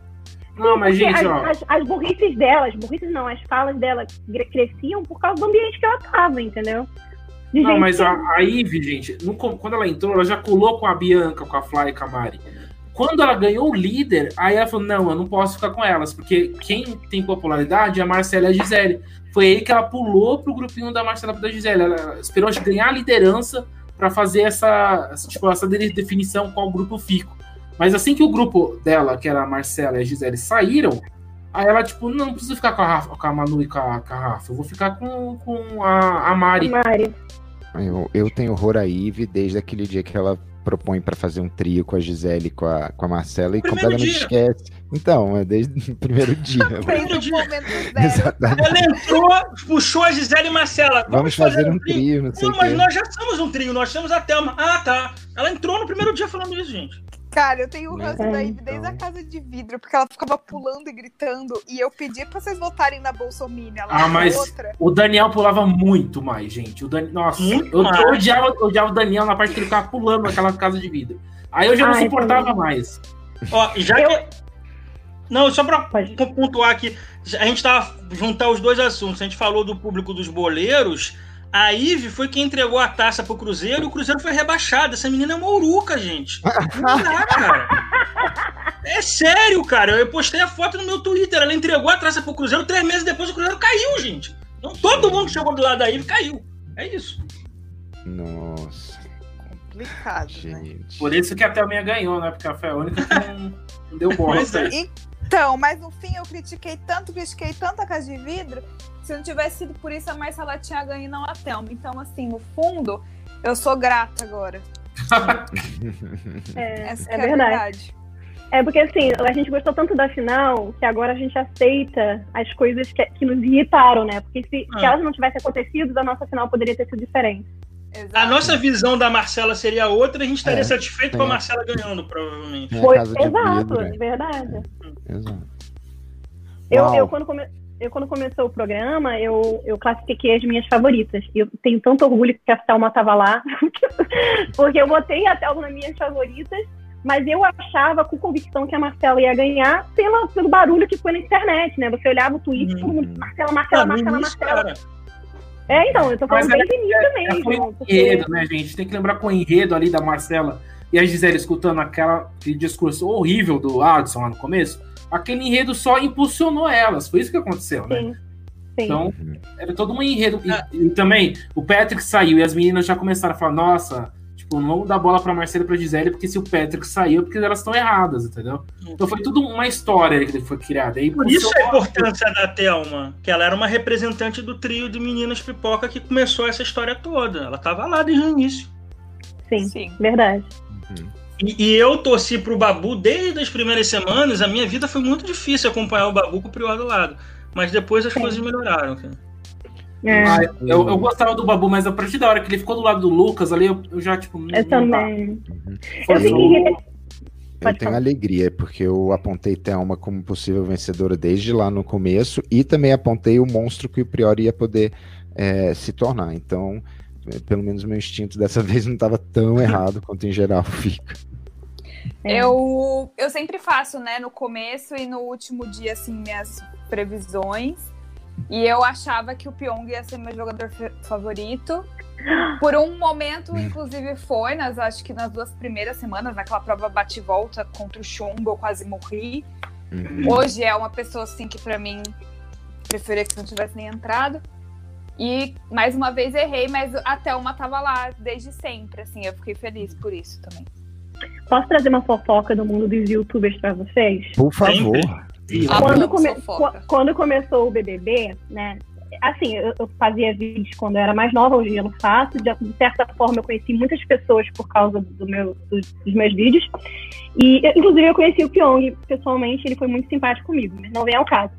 Não, mas gente, as, ó. as, as burrices dela, as burrices não, as falas dela cresciam por causa do ambiente que ela tava, entendeu? De Não, mas que- a, a Ivy, gente, no quando ela entrou, ela já colou com a Bianca, com a Fly e com a Mari. Quando ela ganhou o líder, aí ela falou: não, eu não posso ficar com elas, porque quem tem popularidade é a Marcela e a Gisele. Foi aí que ela pulou pro grupinho da Marcela e da Gisele. Ela esperou ganhar a liderança para fazer essa, essa, tipo, essa de- definição qual grupo fico. Mas assim que o grupo dela, que era a Marcela e a Gisele, saíram, aí ela, tipo, não preciso ficar com a, Rafa, com a Manu e com a, com a Rafa, eu vou ficar com, com a, a Mari. Mari. Eu, eu tenho horror a Ivy desde aquele dia que ela propõe pra fazer um trio com a Gisele e com a, com a Marcela e Primeiro completamente dia. esquece. Então, é desde o primeiro dia. Zero. Exatamente. Ela entrou, puxou a Gisele e Marcela. Vamos fazer um trio, não sei Não, mas nós já somos um trio, nós temos a Thelma. Ah, tá. Ela entrou no primeiro dia falando isso, gente. Cara, eu tenho o ranço É, da Ivy desde a casa de vidro, porque ela ficava pulando e gritando. E eu pedi pra vocês votarem na. Ela Ah, mas- outra. O Daniel pulava muito mais, gente. O Dan... Nossa, Muito eu, mais. eu odiava, eu odiava o Daniel na parte que ele ficava pulando naquela casa de vidro. Aí eu já não Ai, suportava também. mais. Ó, já Eu- que. Não, só pra pontuar aqui, a gente tava juntar os dois assuntos. A gente falou do público dos boleiros. A Ive foi quem entregou a taça pro Cruzeiro e o Cruzeiro foi rebaixado. Essa menina é uma uruca, gente. Não dá, cara. É sério, cara. Eu postei a foto no meu Twitter. Ela entregou a taça pro Cruzeiro. Três meses depois o Cruzeiro caiu, gente. Então todo mundo que chegou do lado da Ive caiu. É isso. Nossa, Complicado, né? gente. Por isso que a Thelminha ganhou, né? Porque ela foi a única que não, não deu bola. Pois é. Então, mas no fim eu critiquei tanto, critiquei tanto a casa de vidro. Se não tivesse sido por isso, a Marcela tinha ganho e não a Thelma. Então, assim, no fundo, eu sou grata agora. É, Essa é é verdade. verdade. É porque assim, a gente gostou tanto da final que agora a gente aceita as coisas que, que nos irritaram, né? Porque se, se Ah. elas não tivessem acontecido, a nossa final poderia ter sido diferente. Exato. A nossa visão da Marcela seria outra e a gente estaria É, satisfeito com a a- Marcela ganhando, provavelmente. É, Foi de exato, vidro, é verdade. Exato. Eu, eu, quando come- eu, quando começou o programa, eu, eu classifiquei as minhas favoritas. E eu tenho tanto orgulho que a Thelma tava lá, porque eu botei a Thelma nas minhas favoritas, mas eu achava com convicção que a Marcela ia ganhar pela, pelo barulho que foi na internet, né? Você olhava o tweet, todo mundo, Marcela, Marcela, Ah, Marcela, início, Marcela. cara. É, então, eu tô falando Mas bem do início É, mesmo. o porque- enredo, né, gente? Tem que lembrar com o enredo ali da Marcela e a Gisele escutando aquela, aquele discurso horrível do Adson lá no começo. Aquele enredo só impulsionou elas. Foi isso que aconteceu, né? Sim, sim. Então, era todo um enredo. E, e também, o Patrick saiu e as meninas já começaram a falar: nossa, tipo, não vamos dar bola pra Marcela e pra Gisele, porque se o Patrick saiu, é porque elas estão erradas, entendeu? Então foi tudo uma história que foi criada. E Por isso a importância da Thelma, que ela era uma representante do trio de meninas pipoca que começou essa história toda. Ela tava lá desde o início. sim, Sim. verdade. E, e eu torci pro Babu desde as primeiras semanas. A minha vida foi muito difícil acompanhar o Babu com o Prior do lado. Mas depois as Sim. coisas melhoraram. cara. É, Ah, eu, eu gostava do Babu, mas a partir da hora que ele ficou do lado do Lucas ali, eu, eu já, tipo, eu não também. Foi Eu fiquei Eu tenho alegria, porque eu apontei Thelma como possível vencedora desde lá no começo e também apontei o monstro que o Priori ia poder é, se tornar. Então, é, pelo menos meu instinto dessa vez não estava tão errado quanto em geral fica. É. Eu, eu sempre faço, né, no começo e no último dia, assim, minhas previsões. E eu achava que o Pyong ia ser meu jogador favorito. Por um momento, inclusive, foi, nas, acho que nas duas primeiras semanas, naquela prova bate-volta contra o Chumbo, eu quase morri. Uhum. Hoje é uma pessoa, assim, que pra mim preferia que não tivesse nem entrado. E mais uma vez errei, mas a Thelma tava lá desde sempre, assim, eu fiquei feliz por isso também. Posso trazer uma fofoca do mundo dos youtubers pra vocês? Por favor. Quando, come- quando começou o BBB, né? Assim, eu, eu fazia vídeos quando eu era mais nova, hoje eu não faço. De, de certa forma, eu conheci muitas pessoas por causa do meu, dos, dos meus vídeos. E, inclusive, eu conheci o Pyong pessoalmente, ele foi muito simpático comigo, mas não vem ao caso.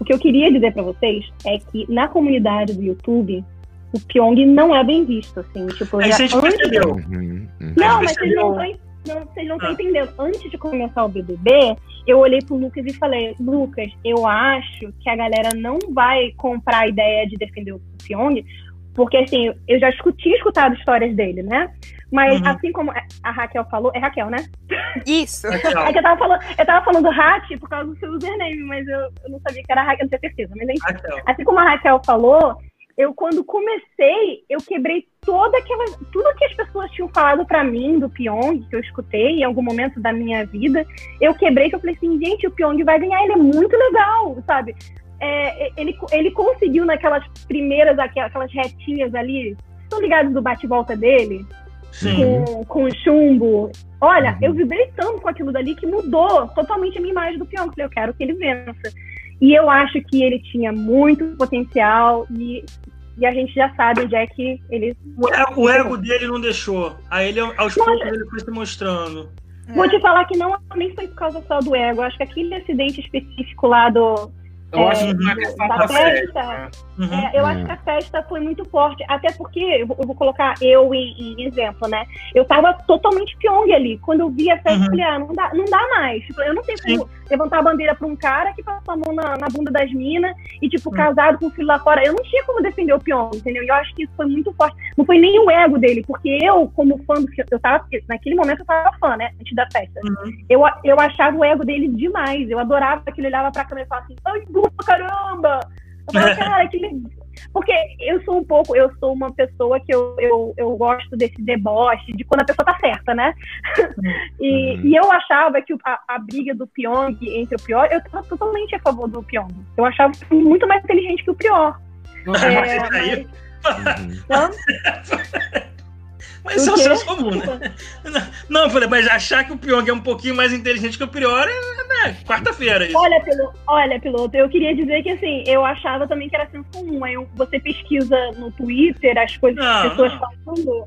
O que eu queria dizer pra vocês é que na comunidade do YouTube, o Pyong não é bem visto, assim. Tipo, Aí já você antes- percebeu. Uhum, uhum. não, mas vocês não percebeu. estão não, vocês não estão Ah. entendendo. Antes de começar o BBB, eu olhei pro Lucas e falei: Lucas, eu acho que a galera não vai comprar a ideia de defender o Pyong, porque assim, eu já tinha escutado histórias dele, né? Mas Uhum. assim como a Raquel falou, é Raquel, né? Isso! É que eu tava falando, eu tava falando Hat por causa do seu username, mas eu, eu não sabia que era Raquel, não tinha certeza. Mas enfim, Raquel. assim como a Raquel falou, eu quando comecei, eu quebrei toda aquela. Tudo que as pessoas tinham falado pra mim do Pyong, que eu escutei em algum momento da minha vida, eu quebrei que eu falei assim, gente, o Pyong vai ganhar, ele é muito legal, sabe? É, ele, ele conseguiu naquelas primeiras, aquelas retinhas ali, estão ligados do bate-volta dele? Sim. com, com o chumbo. Olha, Uhum. eu vibrei tanto com aquilo dali que mudou totalmente a minha imagem do Pyong. Falei, eu quero que ele vença. E eu acho que ele tinha muito potencial e, e a gente já sabe onde é que ele. O ego, o ego dele não deixou. Aí ele, aos poucos, ele foi se mostrando. Vou te falar que não nem foi por causa só do ego. Eu acho que aquele acidente específico lá do, Eu acho que não é questão da, da festa. Né? Uhum. É, eu é. acho que a festa foi muito forte, até porque, eu vou, eu vou colocar eu em, em, exemplo, né? Eu tava totalmente pyong ali. Quando eu vi a festa, uhum. eu falei, ah, não dá, não dá mais. Tipo, eu não tenho como levantar a bandeira pra um cara que passou a mão na, na bunda das minas e, tipo, uhum. casado com o filho lá fora. Eu não tinha como defender o pyong, entendeu? E eu acho que isso foi muito forte. Não foi nem o ego dele, porque eu, como fã do eu tava, naquele momento eu tava fã, né? Antes da festa. Uhum. Eu, eu achava o ego dele demais. Eu adorava que ele olhava pra câmera e falava assim, burro, caramba! Eu falo, cara, que porque eu sou um pouco, eu sou uma pessoa que eu, eu, eu gosto desse deboche, de quando a pessoa tá certa, né? e, uhum. e eu achava que a, a, briga do Pyong entre o Pior, eu tava totalmente a favor do Pyong. Eu achava muito mais inteligente que o Pior. É, mas... Então, Mas isso é o senso comum, né? Não, eu falei, mas achar que o Pyong é um pouquinho mais inteligente que o Prior é né, quarta-feira. Olha, piloto, olha, piloto, eu queria dizer que assim, eu achava também que era senso comum. Aí você pesquisa no Twitter as coisas não, que as pessoas falando.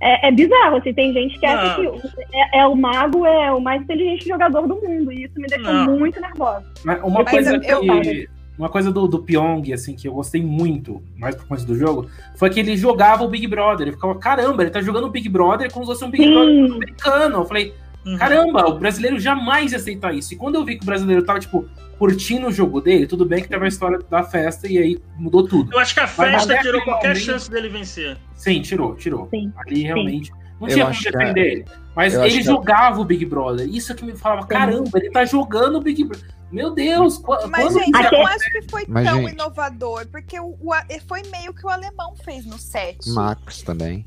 É, é, bizarro, assim, tem gente que acha que é, é, o mago é o mais inteligente jogador do mundo, e isso me deixa não. muito nervosa. Mas uma coisa eu, que, uma coisa do, do Pyong, assim, que eu gostei muito, mais por conta do jogo, foi que ele jogava o Big Brother. Ele ficava, caramba, ele tá jogando o Big Brother como se fosse um Big Sim. Brother americano. Eu falei, uhum. caramba, o brasileiro jamais ia aceitar isso. E quando eu vi que o brasileiro tava, tipo, curtindo o jogo dele, tudo bem que teve a história da festa e aí mudou tudo. Eu acho que a festa tirou qualquer chance dele vencer. Sim, tirou, tirou. Sim. Ali realmente. Sim. Não tinha como defender é. ele. Mas ele jogava o Big Brother. Isso que me falava, caramba, ele tá jogando o Big Brother. Meu Deus! Mas, gente, eu não acho que foi Mas, tão gente... inovador, porque o, o, foi meio que o alemão fez no set. Max também.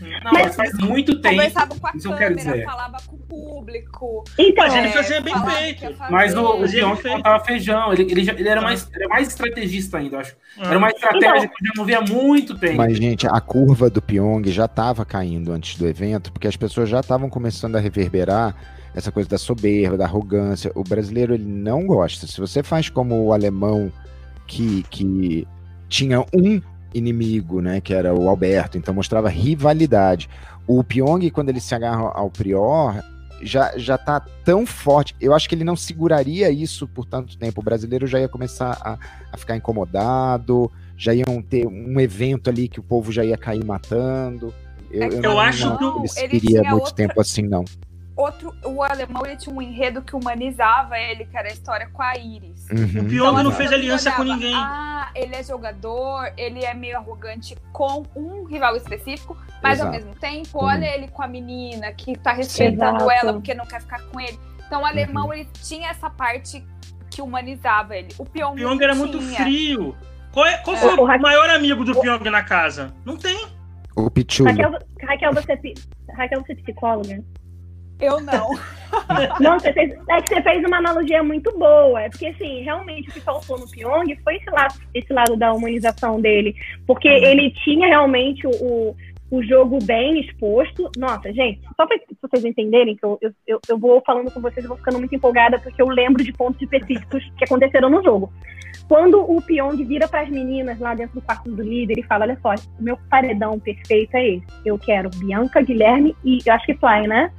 Não, mas faz muito tempo. Conversava com a isso câmera, falava com o público. Então, mas ele fazia bem feito. Mas o, o Bion contava feijão. Ele, ele, já, ele era, mais, era mais estrategista ainda, acho. Era uma estratégia então, que eu já não via há muito tempo. Mas, gente, a curva do Pyong já estava caindo antes do evento, porque as pessoas já estavam começando a reverberar essa coisa da soberba, da arrogância. O brasileiro ele não gosta. Se você faz como o alemão que, que tinha um inimigo, né, que era o Alberto, então mostrava rivalidade. O Pyong, quando ele se agarra ao Prior, já, já tá tão forte. Eu acho que ele não seguraria isso por tanto tempo. O brasileiro já ia começar a, a ficar incomodado, já iam ter um evento ali que o povo já ia cair matando. Eu, eu, eu não, acho não, que ele queria muito outra... tempo assim, não outro, o alemão ele tinha um enredo que humanizava ele, que era a história com a Iris. Uhum. O Pyong então, não fez aliança olhava, com ninguém. Ah, ele é jogador, ele é meio arrogante com um rival específico, mas Exato. ao mesmo tempo, uhum. olha ele com a menina que tá respeitando Exato. ela porque não quer ficar com ele. Então o alemão uhum. ele tinha essa parte que humanizava ele. O Pyong, o Pyong era tinha. muito frio. Qual, é, qual foi é. o, o maior amigo do Pyong na casa? Não tem. O Pichu. Raquel, Raquel, você, Raquel, você é psicóloga? Eu não. não, você fez, é que você fez uma analogia muito boa. É porque, assim, realmente o que faltou no Pyong foi esse lado, esse lado da humanização dele. Porque uhum. ele tinha realmente o, o jogo bem exposto. Nossa, gente, só para vocês entenderem que eu, eu, eu vou falando com vocês, eu vou ficando muito empolgada, porque eu lembro de pontos específicos que aconteceram no jogo. Quando o Pyong vira para as meninas lá dentro do quarto do líder e fala: Olha só, o meu paredão perfeito é esse. Eu quero Bianca, Guilherme e eu acho que Fly, né?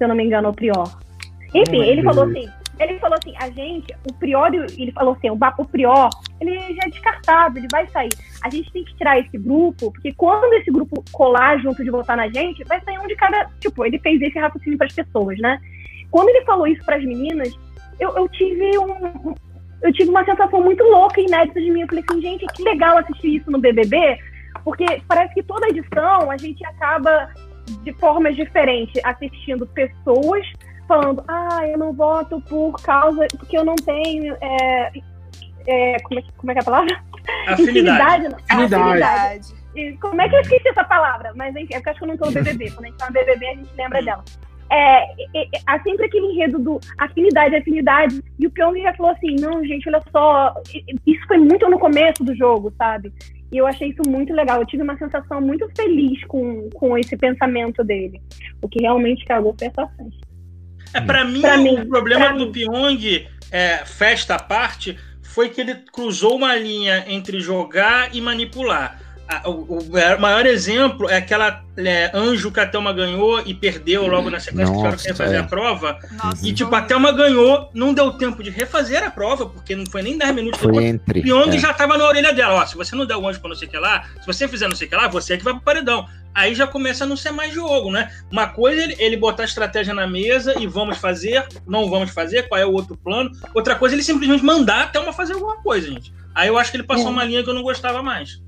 Se eu não me engano, o Prior. Enfim, ele falou assim, ele falou assim, a gente, o Prior, ele falou assim, o, o Prior, ele já é descartado, ele vai sair. A gente tem que tirar esse grupo, porque quando esse grupo colar junto de votar na gente, vai sair um de cada. Tipo, ele fez esse raciocínio para as pessoas, né? Quando ele falou isso para as meninas, eu, eu tive um, eu tive uma sensação muito louca e inédita de mim. Eu falei assim, gente, que legal assistir isso no BBB, porque parece que toda edição a gente acaba de formas diferentes, assistindo pessoas falando, ah, eu não voto por causa, porque eu não tenho, é, é, como, é, como é que é a palavra? Afinidade. Afinidade. Afinidade. E como é que eu esqueci essa palavra? Mas enfim, é porque acho que eu não tô no BBB. Quando a gente tá no BBB, a gente lembra dela. É, é, é, há sempre aquele enredo do afinidade, afinidade. E o Pyong já falou assim: não, gente, olha só. Isso foi muito no começo do jogo, sabe? E eu achei isso muito legal. Eu tive uma sensação muito feliz com, com esse pensamento dele. O que realmente cagou foi essa festa. É, para mim, pra mim, o problema do mim. Pyong, é, festa à parte, foi que ele cruzou uma linha entre jogar e manipular. A- o, o maior exemplo é aquela é, anjo que a Thelma ganhou e perdeu logo na sequência que tiveram que Nossa, refazer é. a prova. Nossa, E tipo, a Thelma ganhou, não deu tempo de refazer a prova, porque não foi nem 10 minutos Foi depois. entre. O Pyong é. já tava na orelha dela, ó. Se você não der o anjo pra não sei o que lá, se você fizer não sei o que lá, você é que vai pro paredão. Aí já começa a não ser mais jogo, né? Uma coisa é ele, ele botar a estratégia na mesa e vamos fazer, não vamos fazer, qual é o outro plano. Outra coisa é ele simplesmente mandar a Thelma fazer alguma coisa, gente. Aí eu acho que ele passou É. uma linha que eu não gostava mais.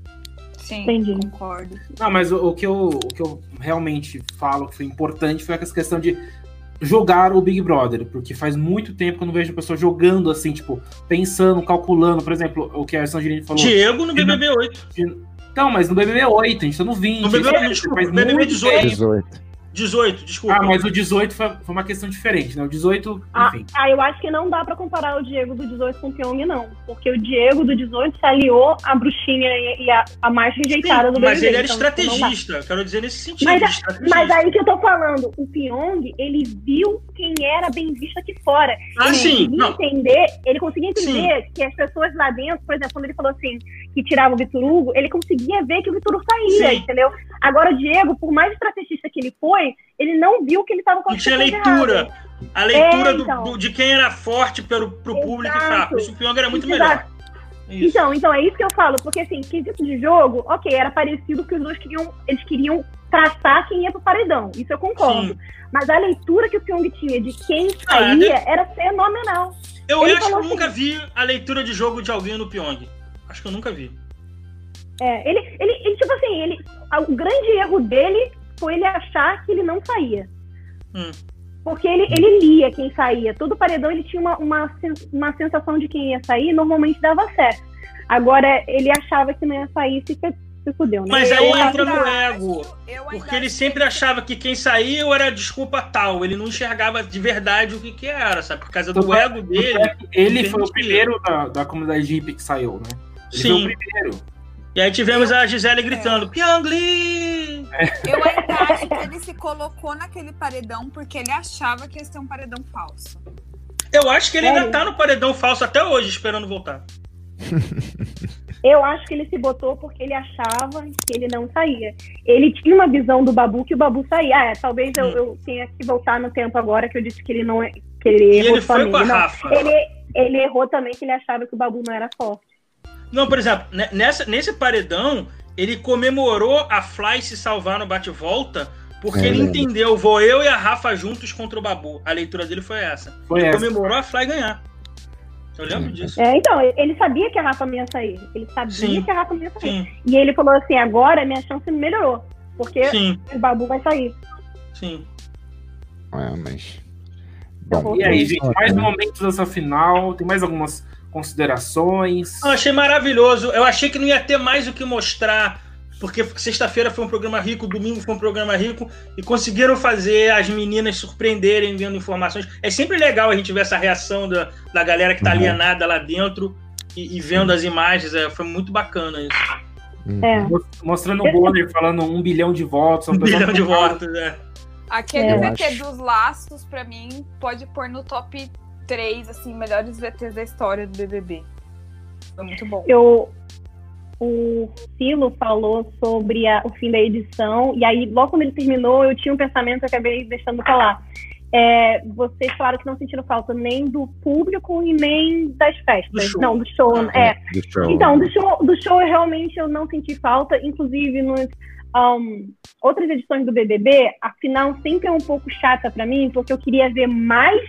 Sim, Entendi. concordo. Não, mas o, o que eu, o que eu realmente falo que foi importante foi essa questão de jogar o Big Brother, porque faz muito tempo que eu não vejo a pessoa jogando assim, tipo, pensando, calculando, por exemplo, o que a Sangirini falou. Diego no BBB 8. Não, mas no BBB 8, a gente tá no 20. No BBB, faz BBB muito 18. tempo. 18. 18, desculpa. Ah, mas o 18 foi, foi uma questão diferente, né? O 18, Ah, enfim. ah, eu acho que não dá pra comparar o Diego do 18 com o Pyong, não. Porque o Diego do 18 se aliou à bruxinha e, e a, a mais rejeitada do Sim, BBB. mas ele era então, estrategista, eu quero dizer nesse sentido. Mas, mas aí que eu tô falando, o Pyong, ele viu quem era bem visto aqui fora. ah, ele sim, conseguia não. entender, ele conseguia entender que as pessoas lá dentro, por exemplo, quando ele falou assim, que tirava o Vitor Hugo, ele conseguia ver que o Vitor Hugo saía, Sim. entendeu? Agora o Diego, por mais estrategista que ele foi, ele não viu que ele tava com as tinha leitura. A leitura É, do- então. do- de quem era forte pelo, pro público e fraco. Isso o Pyong era muito Exato. melhor. Isso. Então, então é isso que eu falo, porque assim, quesito de jogo, ok, era parecido que os dois queriam, eles queriam traçar quem ia pro paredão, isso eu concordo. Sim. Mas a leitura que o Pyong tinha de quem Ah, saía era fenomenal. Eu Ele acho que eu nunca assim- vi a leitura de jogo de alguém no Pyong. Acho que eu nunca vi. É, ele, ele, ele, tipo assim, ele, o grande erro dele foi ele achar que ele não saía. Hum. Porque ele, ele lia quem saía. Todo paredão ele tinha uma, uma, uma sensação de quem ia sair e normalmente dava certo. Agora, ele achava que não ia sair e se, se fudeu, né? Mas aí entra no ego. Porque ele sempre achava que quem saiu era desculpa tal. Ele não enxergava de verdade o que, que era, sabe? Por causa do é- ego dele. Ele foi o primeiro da, da comunidade hippie que saiu, né? Ele Sim. foi o primeiro. E aí tivemos a Gisele É. gritando: Pyongli! Eu ainda acho que ele se colocou naquele paredão porque ele achava que ia ser um paredão falso. Eu acho que ele ainda Sério? tá no paredão falso até hoje, esperando voltar. Eu acho que ele se botou porque ele achava que ele não saía. Ele tinha uma visão do Babu que o Babu saía. Ah, é, talvez eu, Hum. eu tenha que voltar no tempo agora que eu disse que ele não é. Que ele E errou ele foi com a somente. Não, Rafa. ele, ele errou também que ele achava que o Babu não era forte. Não, por exemplo, ne- nessa, nesse paredão, ele comemorou a Fly se salvar no bate-volta, porque É ele entendeu, vou eu e a Rafa juntos contra o Babu. A leitura dele foi essa. Foi ele essa. comemorou a Fly ganhar. Eu lembro Sim. disso. É, então, ele sabia que a Rafa não ia sair. Ele sabia Sim. que a Rafa não ia sair. Sim, E ele falou assim: agora minha chance melhorou. Porque sim, o Babu vai sair. sim. É, mas. Bom, E aí, gente, mais né? momentos dessa final? Tem mais algumas considerações? Eu achei maravilhoso. Eu achei que não ia ter mais o que mostrar, porque sexta-feira foi um programa rico, domingo foi um programa rico, e conseguiram fazer as meninas surpreenderem vendo informações. É sempre legal a gente ver essa reação da, da galera que tá Uhum. alienada lá dentro e, e vendo as imagens. É, foi muito bacana isso. Uhum. É. Mos- Mostrando o Bonner falando um bilhão de votos. Um bilhão de votos, né? Aquele É. VT dos laços, pra mim, pode pôr no top 3, assim, melhores VTs da história do BBB. Foi muito bom. eu o Silo falou sobre a- o fim da edição, e aí, logo quando ele terminou, eu tinha um pensamento eu acabei deixando pra lá. É, vocês falaram que não sentiram falta nem do público e nem das festas. Do show. Não, do show. Ah, é. Do show. Então, do show, do show eu realmente eu não senti falta, inclusive nos um, outras edições do BBB, a final sempre é um pouco chata pra mim, porque eu queria ver mais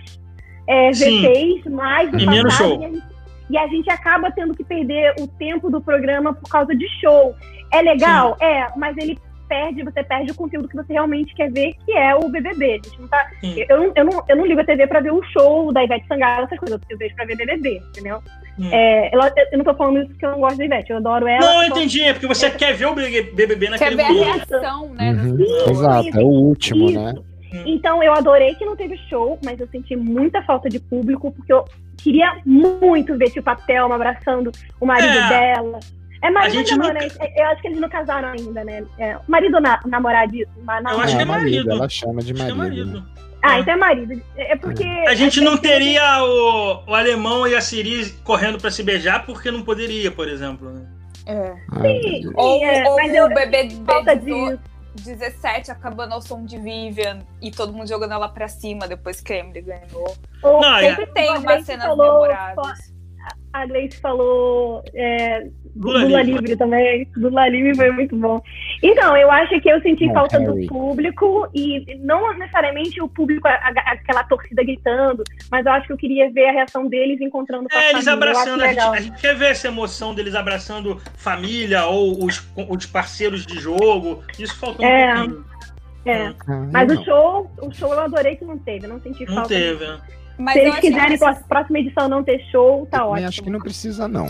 é, Sim. VTs, mais do E menos show. E a, gente, e a gente acaba tendo que perder o tempo do programa por causa de show. É legal? É, mas ele perde, você perde o conteúdo que você realmente quer ver, que é o BBB. A gente não tá, Sim. eu, não- eu, não, eu não ligo a TV pra ver o show da Ivete Sangalo, essas coisas, eu vejo pra ver BBB, entendeu? Hum. É, ela- eu não tô falando isso porque eu não gosto da Ivete, eu adoro ela. Não, eu só- entendi. É porque você quer ver o BBB Quer naquele ver a reação, né? Uhum. Exato, é o último, Isso. né? Então eu adorei que não teve show, mas eu senti muita falta de público, porque eu queria muito ver tipo a Thelma abraçando o marido É. dela. É marido ainda não, nunca- né? Eu acho que eles não casaram ainda, né? É, marido na, namorado. Na, Eu acho que é marido. Ela chama de Acho que é marido. marido. Ah, então é marido. É é porque. A gente não teria o, o alemão e a Siri correndo pra se beijar porque não poderia, por exemplo. né? É. Ah, Sim, Ou, é, ou mas o eu- bebê falta de. 17 acabando ao som de Vivian e todo mundo jogando ela pra cima depois que a Emily ganhou. ou- Não, é- Sempre tem a umas Gleice cenas falou- memoráveis. A Gleice falou é, Lula Lula, livre. livre. também. Lula livre foi muito bom. Então, eu acho que eu senti falta Harry. do público e não necessariamente o público, a- a- aquela torcida gritando, mas eu acho que eu queria ver a reação deles encontrando É, eles família. Abraçando, a gente, a gente quer ver essa emoção deles abraçando família ou os, os parceiros de jogo. Isso faltou É. um pouquinho. É. ah, Mas não. o show, o show eu adorei que não teve, não senti Não falta. teve. né? Mas Se eles quiserem, que- pra próxima edição não ter show, tá Eu ótimo. acho que não precisa, não.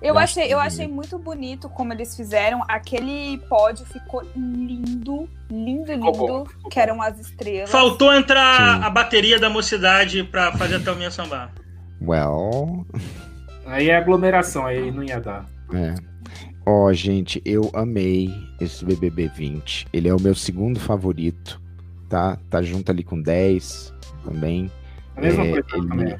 Eu Eu achei, acho eu achei muito bonito como eles fizeram. Aquele pódio ficou lindo, lindo, lindo. ficou Que eram as estrelas. Faltou entrar Sim. a bateria da mocidade pra fazer a Thelminha sambar. Well, Aí é aglomeração, aí não ia dar. é. Ó, gente, eu amei esse BBB 20. Ele é o meu segundo favorito, tá? Tá junto ali com 10 também. A mesma É, coisa ele- também.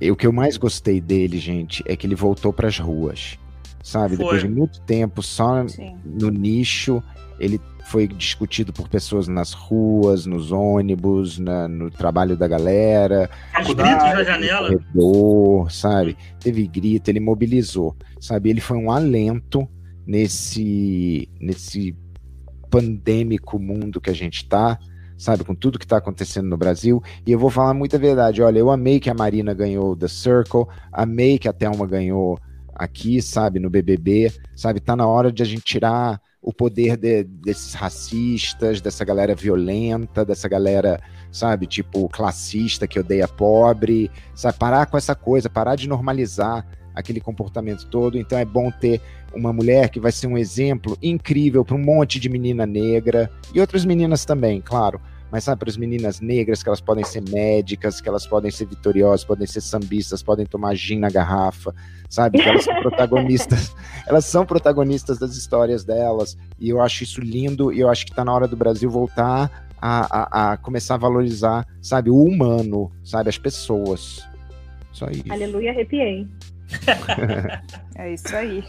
E o que eu mais gostei dele, gente, é que ele voltou pras ruas. Sabe? Foi. Depois de muito tempo só Sim. no nicho, ele foi discutido por pessoas nas ruas, nos ônibus, na- no trabalho da galera, Os gritos na janela. corredor, sabe? Teve grito, ele mobilizou, sabe? Ele foi um alento nesse nesse pandêmico mundo que a gente tá, sabe? Com tudo que tá acontecendo no Brasil. E eu vou falar muita verdade. Olha, eu amei que a Marina ganhou The Circle, amei que a Thelma ganhou aqui, sabe? No BBB, sabe? Tá na hora de a gente tirar o poder de- desses racistas, dessa galera violenta, dessa galera, sabe? Tipo, classista que odeia pobre, sabe? Parar com essa coisa, parar de normalizar aquele comportamento todo. Então é bom ter uma mulher que vai ser um exemplo incrível para um monte de menina negra e outras meninas também, claro. Mas sabe, para as meninas negras, que elas podem ser médicas, que elas podem ser vitoriosas, podem ser sambistas, podem tomar gin na garrafa, sabe? Que elas são protagonistas, elas são protagonistas das histórias delas. E eu acho isso lindo, e eu acho que está na hora do Brasil voltar a, a, a começar a valorizar, sabe, o humano, sabe, as pessoas. Só isso. Aleluia, arrepiei. É isso aí.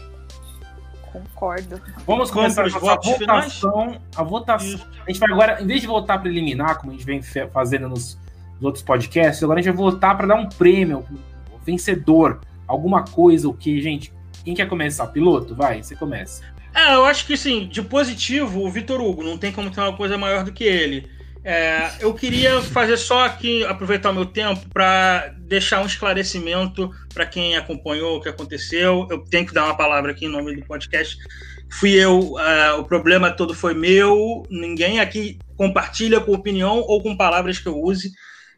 Concordo. Vamos começar a finais? votação. A votação. A gente vai agora, em vez de votar para eliminar, como a gente vem fazendo nos, nos outros podcasts, agora a gente vai votar para dar um prêmio, um vencedor, alguma coisa, o que, gente? Quem quer começar? Piloto? Vai, você começa. É, eu acho que sim, de positivo, o Vitor Hugo, não tem como ter uma coisa maior do que ele. É, eu queria fazer só aqui, aproveitar o meu tempo para deixar um esclarecimento para quem acompanhou o que aconteceu. Eu tenho que dar uma palavra aqui em nome do podcast. Fui eu, é, o problema todo foi meu, ninguém aqui compartilha com opinião ou com palavras que eu use.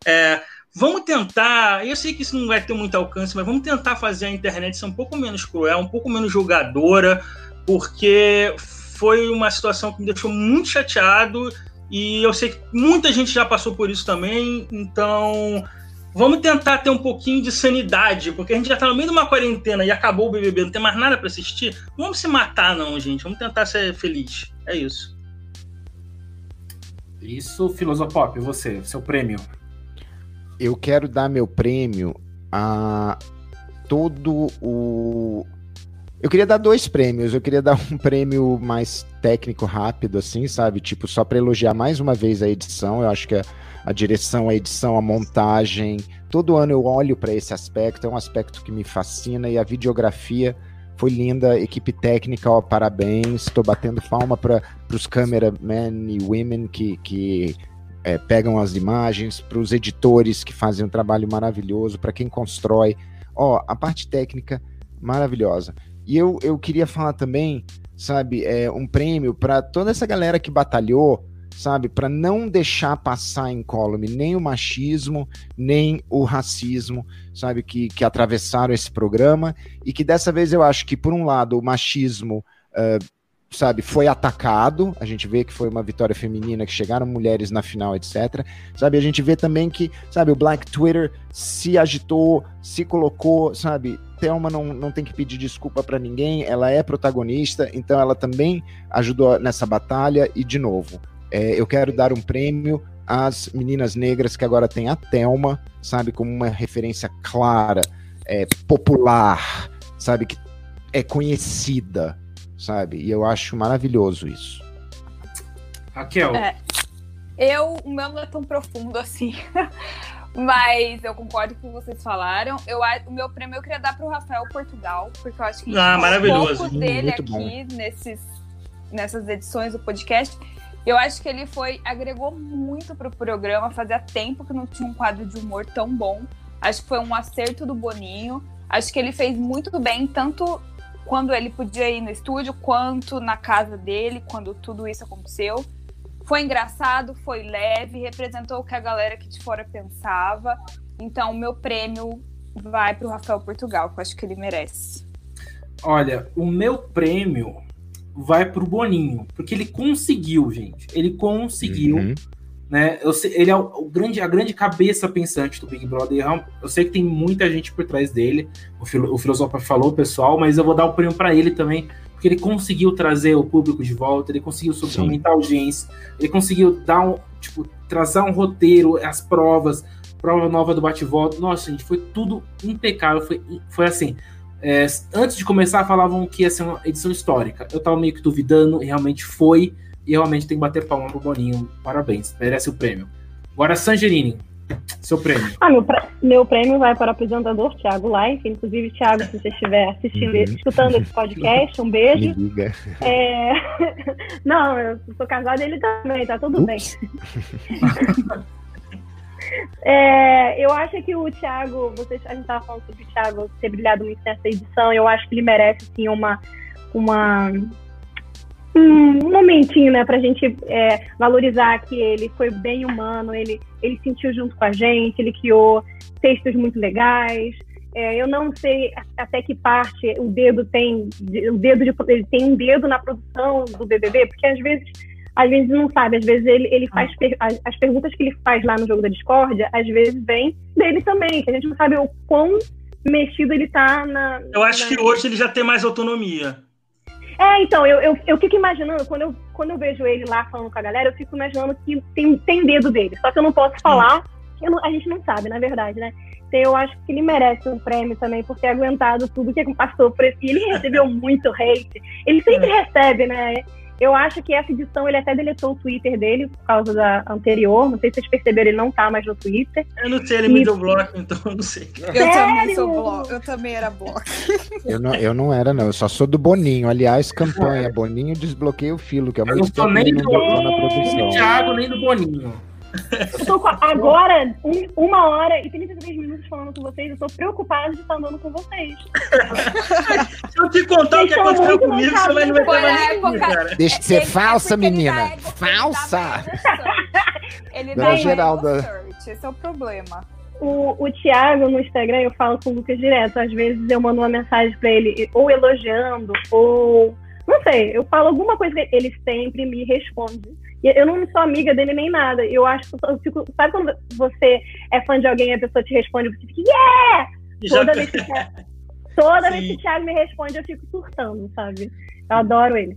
É, vamos tentar, eu sei que isso não vai ter muito alcance, mas vamos tentar fazer a internet ser um pouco menos cruel, um pouco menos julgadora, porque foi uma situação que me deixou muito chateado e eu sei que muita gente já passou por isso também, então vamos tentar ter um pouquinho de sanidade, porque a gente já tá no meio de uma quarentena e acabou o BBB, não tem mais nada para assistir. Não vamos se matar não, gente, vamos tentar ser feliz. É isso. Isso, Filosopop, você, seu prêmio. eu quero dar meu prêmio a todo o. Eu queria dar dois prêmios. Eu queria dar um prêmio mais técnico, rápido, assim, sabe? Tipo, só para elogiar mais uma vez a edição. Eu acho que a, a direção, a edição, a montagem. Todo ano eu olho para esse aspecto. É um aspecto que me fascina. E a videografia foi linda. Equipe técnica, ó, parabéns. Estou batendo palma para os cameramen e women que, que é, pegam as imagens, para os editores que fazem um trabalho maravilhoso, para quem constrói. Ó, a parte técnica maravilhosa. E eu, eu queria falar também, sabe, é, um prêmio para toda essa galera que batalhou, sabe, para não deixar passar incólume nem o machismo, nem o racismo, sabe, que, que atravessaram esse programa e que dessa vez eu acho que, por um lado, o machismo. Uh, sabe, foi atacado. A gente vê que foi uma vitória feminina, que chegaram mulheres na final, etc. Sabe, a gente vê também que, sabe, o Black Twitter se agitou, se colocou, sabe. Thelma não, não tem que pedir desculpa para ninguém, ela é protagonista, então ela também ajudou nessa batalha. E, de novo, é, eu quero dar um prêmio às meninas negras que agora tem a Thelma, sabe, como uma referência clara, é, popular, sabe, que é conhecida, sabe? E eu acho maravilhoso isso. Raquel. É. Eu, o meu não é tão profundo assim. Mas eu concordo com o que vocês falaram. Eu, o meu prêmio eu queria dar para o Rafael Portugal, porque eu acho que ah, maravilhoso. um pouco dele aqui nesses, nessas edições do podcast. Eu acho que ele foi agregou muito pro programa. Fazia tempo que não tinha um quadro de humor tão bom. Acho que foi um acerto do Boninho. Acho que ele fez muito bem, tanto quando ele podia ir no estúdio, quanto na casa dele, quando tudo isso aconteceu. Foi engraçado, foi leve, representou o que a galera aqui de fora pensava. Então, o meu prêmio vai para o Rafael Portugal, que eu acho que ele merece. Olha, o meu prêmio vai para o Boninho, porque ele conseguiu, gente. Ele conseguiu. Uhum. Né? Eu sei, ele é o, o, grande, a grande cabeça pensante do Big Brother. É eu sei que tem muita gente por trás dele. O, filo, o filósofo falou, pessoal, mas eu vou dar o prêmio para ele também, porque ele conseguiu trazer o público de volta, ele conseguiu aumentar a audiência, ele conseguiu dar um, tipo, trazer um roteiro, as provas, prova nova do bate-volta. Nossa, gente, foi tudo impecável. Foi, foi assim. É, antes de começar, falavam que ia ser uma edição histórica. Eu tava meio que duvidando, e realmente foi. E realmente tem que bater palma pro Boninho. Parabéns, merece o prêmio. Agora, Sangerini, seu prêmio. Ah, meu, meu prêmio vai para o apresentador Thiago Life. Inclusive, Thiago, se você estiver assistindo, uhum. escutando esse podcast, um beijo. É... Não, eu sou casada ele também, tá tudo Ups. bem. É, eu acho que o Thiago, você, a gente estava falando sobre o Thiago ter brilhado muito nessa edição, eu acho que ele merece sim uma, uma um momentinho, né, pra gente é, valorizar que ele foi bem humano, ele, ele sentiu junto com a gente, ele criou textos muito legais. É, eu não sei até que parte o dedo tem, o dedo de, ele tem um dedo na produção do BBB, porque às vezes às vezes não sabe, às vezes ele, ele faz per, as, as, perguntas que ele faz lá no jogo da discórdia, às vezes vem dele também, que a gente não sabe o quão mexido ele tá na. Eu acho na... que hoje ele já tem mais autonomia. É, então, eu, eu, eu fico imaginando, quando eu, quando eu vejo ele lá falando com a galera, eu fico imaginando que tem, tem dedo dele. Só que eu não posso falar, não, a gente não sabe, na verdade, né? Então eu acho que ele merece um prêmio também por ter aguentado tudo que passou por esse. Ele recebeu muito hate. Ele sempre é. recebe, né? Eu acho que essa edição ele até deletou o Twitter dele por causa da anterior. Não sei se vocês perceberam, ele não tá mais no Twitter. Eu não sei, ele e... me deu bloco, então eu não sei. Eu também sou bloco. Eu também era bloco. Eu não, eu não era, não. Eu só sou do Boninho. Aliás, campanha. Boninho desbloqueia o filo, que é muito tempo nem do, na produção. Thiago, nem do Boninho. Eu tô com, agora, um, uma hora e 33 minutos falando com vocês. Eu tô preocupada de estar andando com vocês. Se eu te contar o que aconteceu comigo, você vai não vai ter cara. Deixa de ser é falsa, menina. É falsa! Ele dá Geralda. Esse é o problema. O, o Thiago no Instagram, eu falo com o Lucas direto. Às vezes eu mando uma mensagem pra ele, ou elogiando, ou. Não sei, eu falo alguma coisa que ele sempre me responde. Eu não sou amiga dele nem nada. Eu acho que eu fico. Sabe quando você é fã de alguém e a pessoa te responde, você fica, yeah! Toda, vez que, toda vez que o Thiago me responde, eu fico surtando, sabe? Eu adoro ele.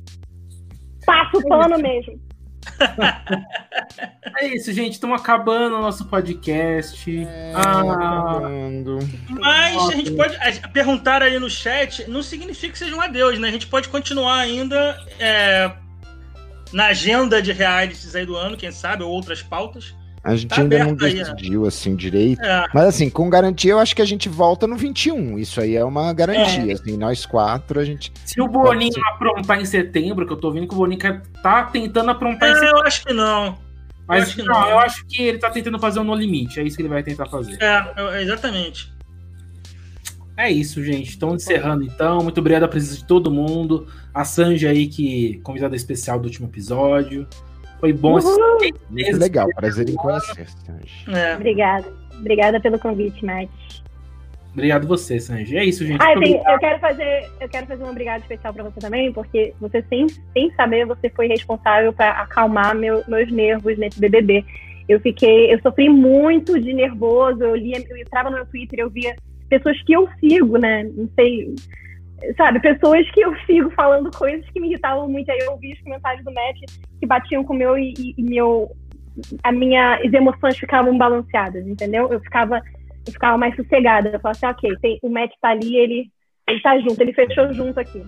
Passo o pano mesmo. é isso, gente. Estamos acabando o nosso podcast. É, ah, mas a gente pode perguntar aí no chat. Não significa que seja um adeus, né? A gente pode continuar ainda. É na agenda de realities aí do ano, quem sabe, ou outras pautas. A gente tá ainda não decidiu, aí, assim, direito. É. Mas, assim, com garantia, eu acho que a gente volta no 21. Isso aí é uma garantia, é. assim, nós quatro, a gente... Se o Boninho ser... aprontar em setembro, que eu tô vendo que o Boninho tá tentando aprontar é, em setembro. eu acho que não. Mas, eu acho que não, não, eu acho que ele tá tentando fazer um no limite, é isso que ele vai tentar fazer. É, exatamente. É isso, gente. Estamos encerrando então. Muito obrigado a presença de todo mundo. A Sanji aí, que convidada especial do último episódio. Foi bom assistir. Muito legal, prazer em conhecer, Sanji. É. Obrigada. Obrigada pelo convite, Matt. Obrigado você, Sanji. É isso, gente. Ah, eu, tenho, eu, quero fazer, eu quero fazer um obrigado especial para você também, porque você, sem, sem saber, você foi responsável para acalmar meu, meus nervos nesse BBB. Eu fiquei, eu sofri muito de nervoso. Eu lia, eu entrava no meu Twitter, eu via pessoas que eu sigo, né? Não sei, sabe, pessoas que eu sigo falando coisas que me irritavam muito. Aí eu ouvi os comentários do Matt que batiam com o meu e, e, meu. A minha, as emoções ficavam balanceadas, entendeu? Eu ficava, eu ficava mais sossegada. Eu falava assim, ok, tem, o Matt tá ali, ele Ele tá junto, ele fechou junto aqui.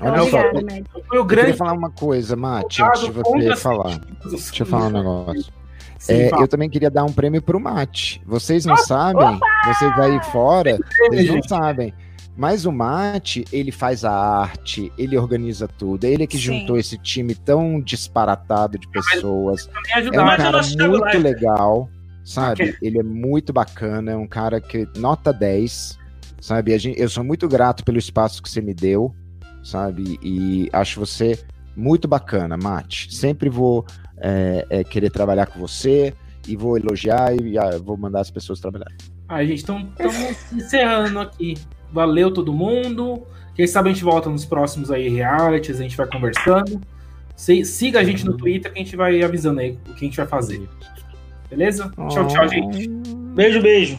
Olha Obrigada, só, Matt. Foi o eu grande queria falar uma coisa, Mate, antes de você falar. Deixa eu falar um negócio. Sim, É, eu também queria dar um prêmio pro Mate. Vocês não sabem, vocês aí fora, vocês não sabem. Mas o Mate, ele faz a arte, ele organiza tudo. Ele é que Sim. juntou esse time tão disparatado de pessoas. Também É um cara muito Leifert. legal, sabe? Ok. Ele é muito bacana, é um cara que nota 10, sabe? Gente- eu sou muito grato pelo espaço que você me deu, sabe? E acho você muito bacana, Mate. Sempre vou é, é, querer trabalhar com você e vou elogiar e ah, vou mandar as pessoas trabalhar. Ah, gente, estamos encerrando aqui. Valeu todo mundo. Quem sabe a gente volta nos próximos aí realities, a gente vai conversando. Siga a gente no Twitter que a gente vai avisando aí o que a gente vai fazer. Beleza? Tchau, tchau, gente. Beijo, beijo.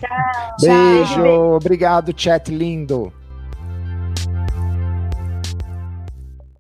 Beijo, obrigado, chat lindo.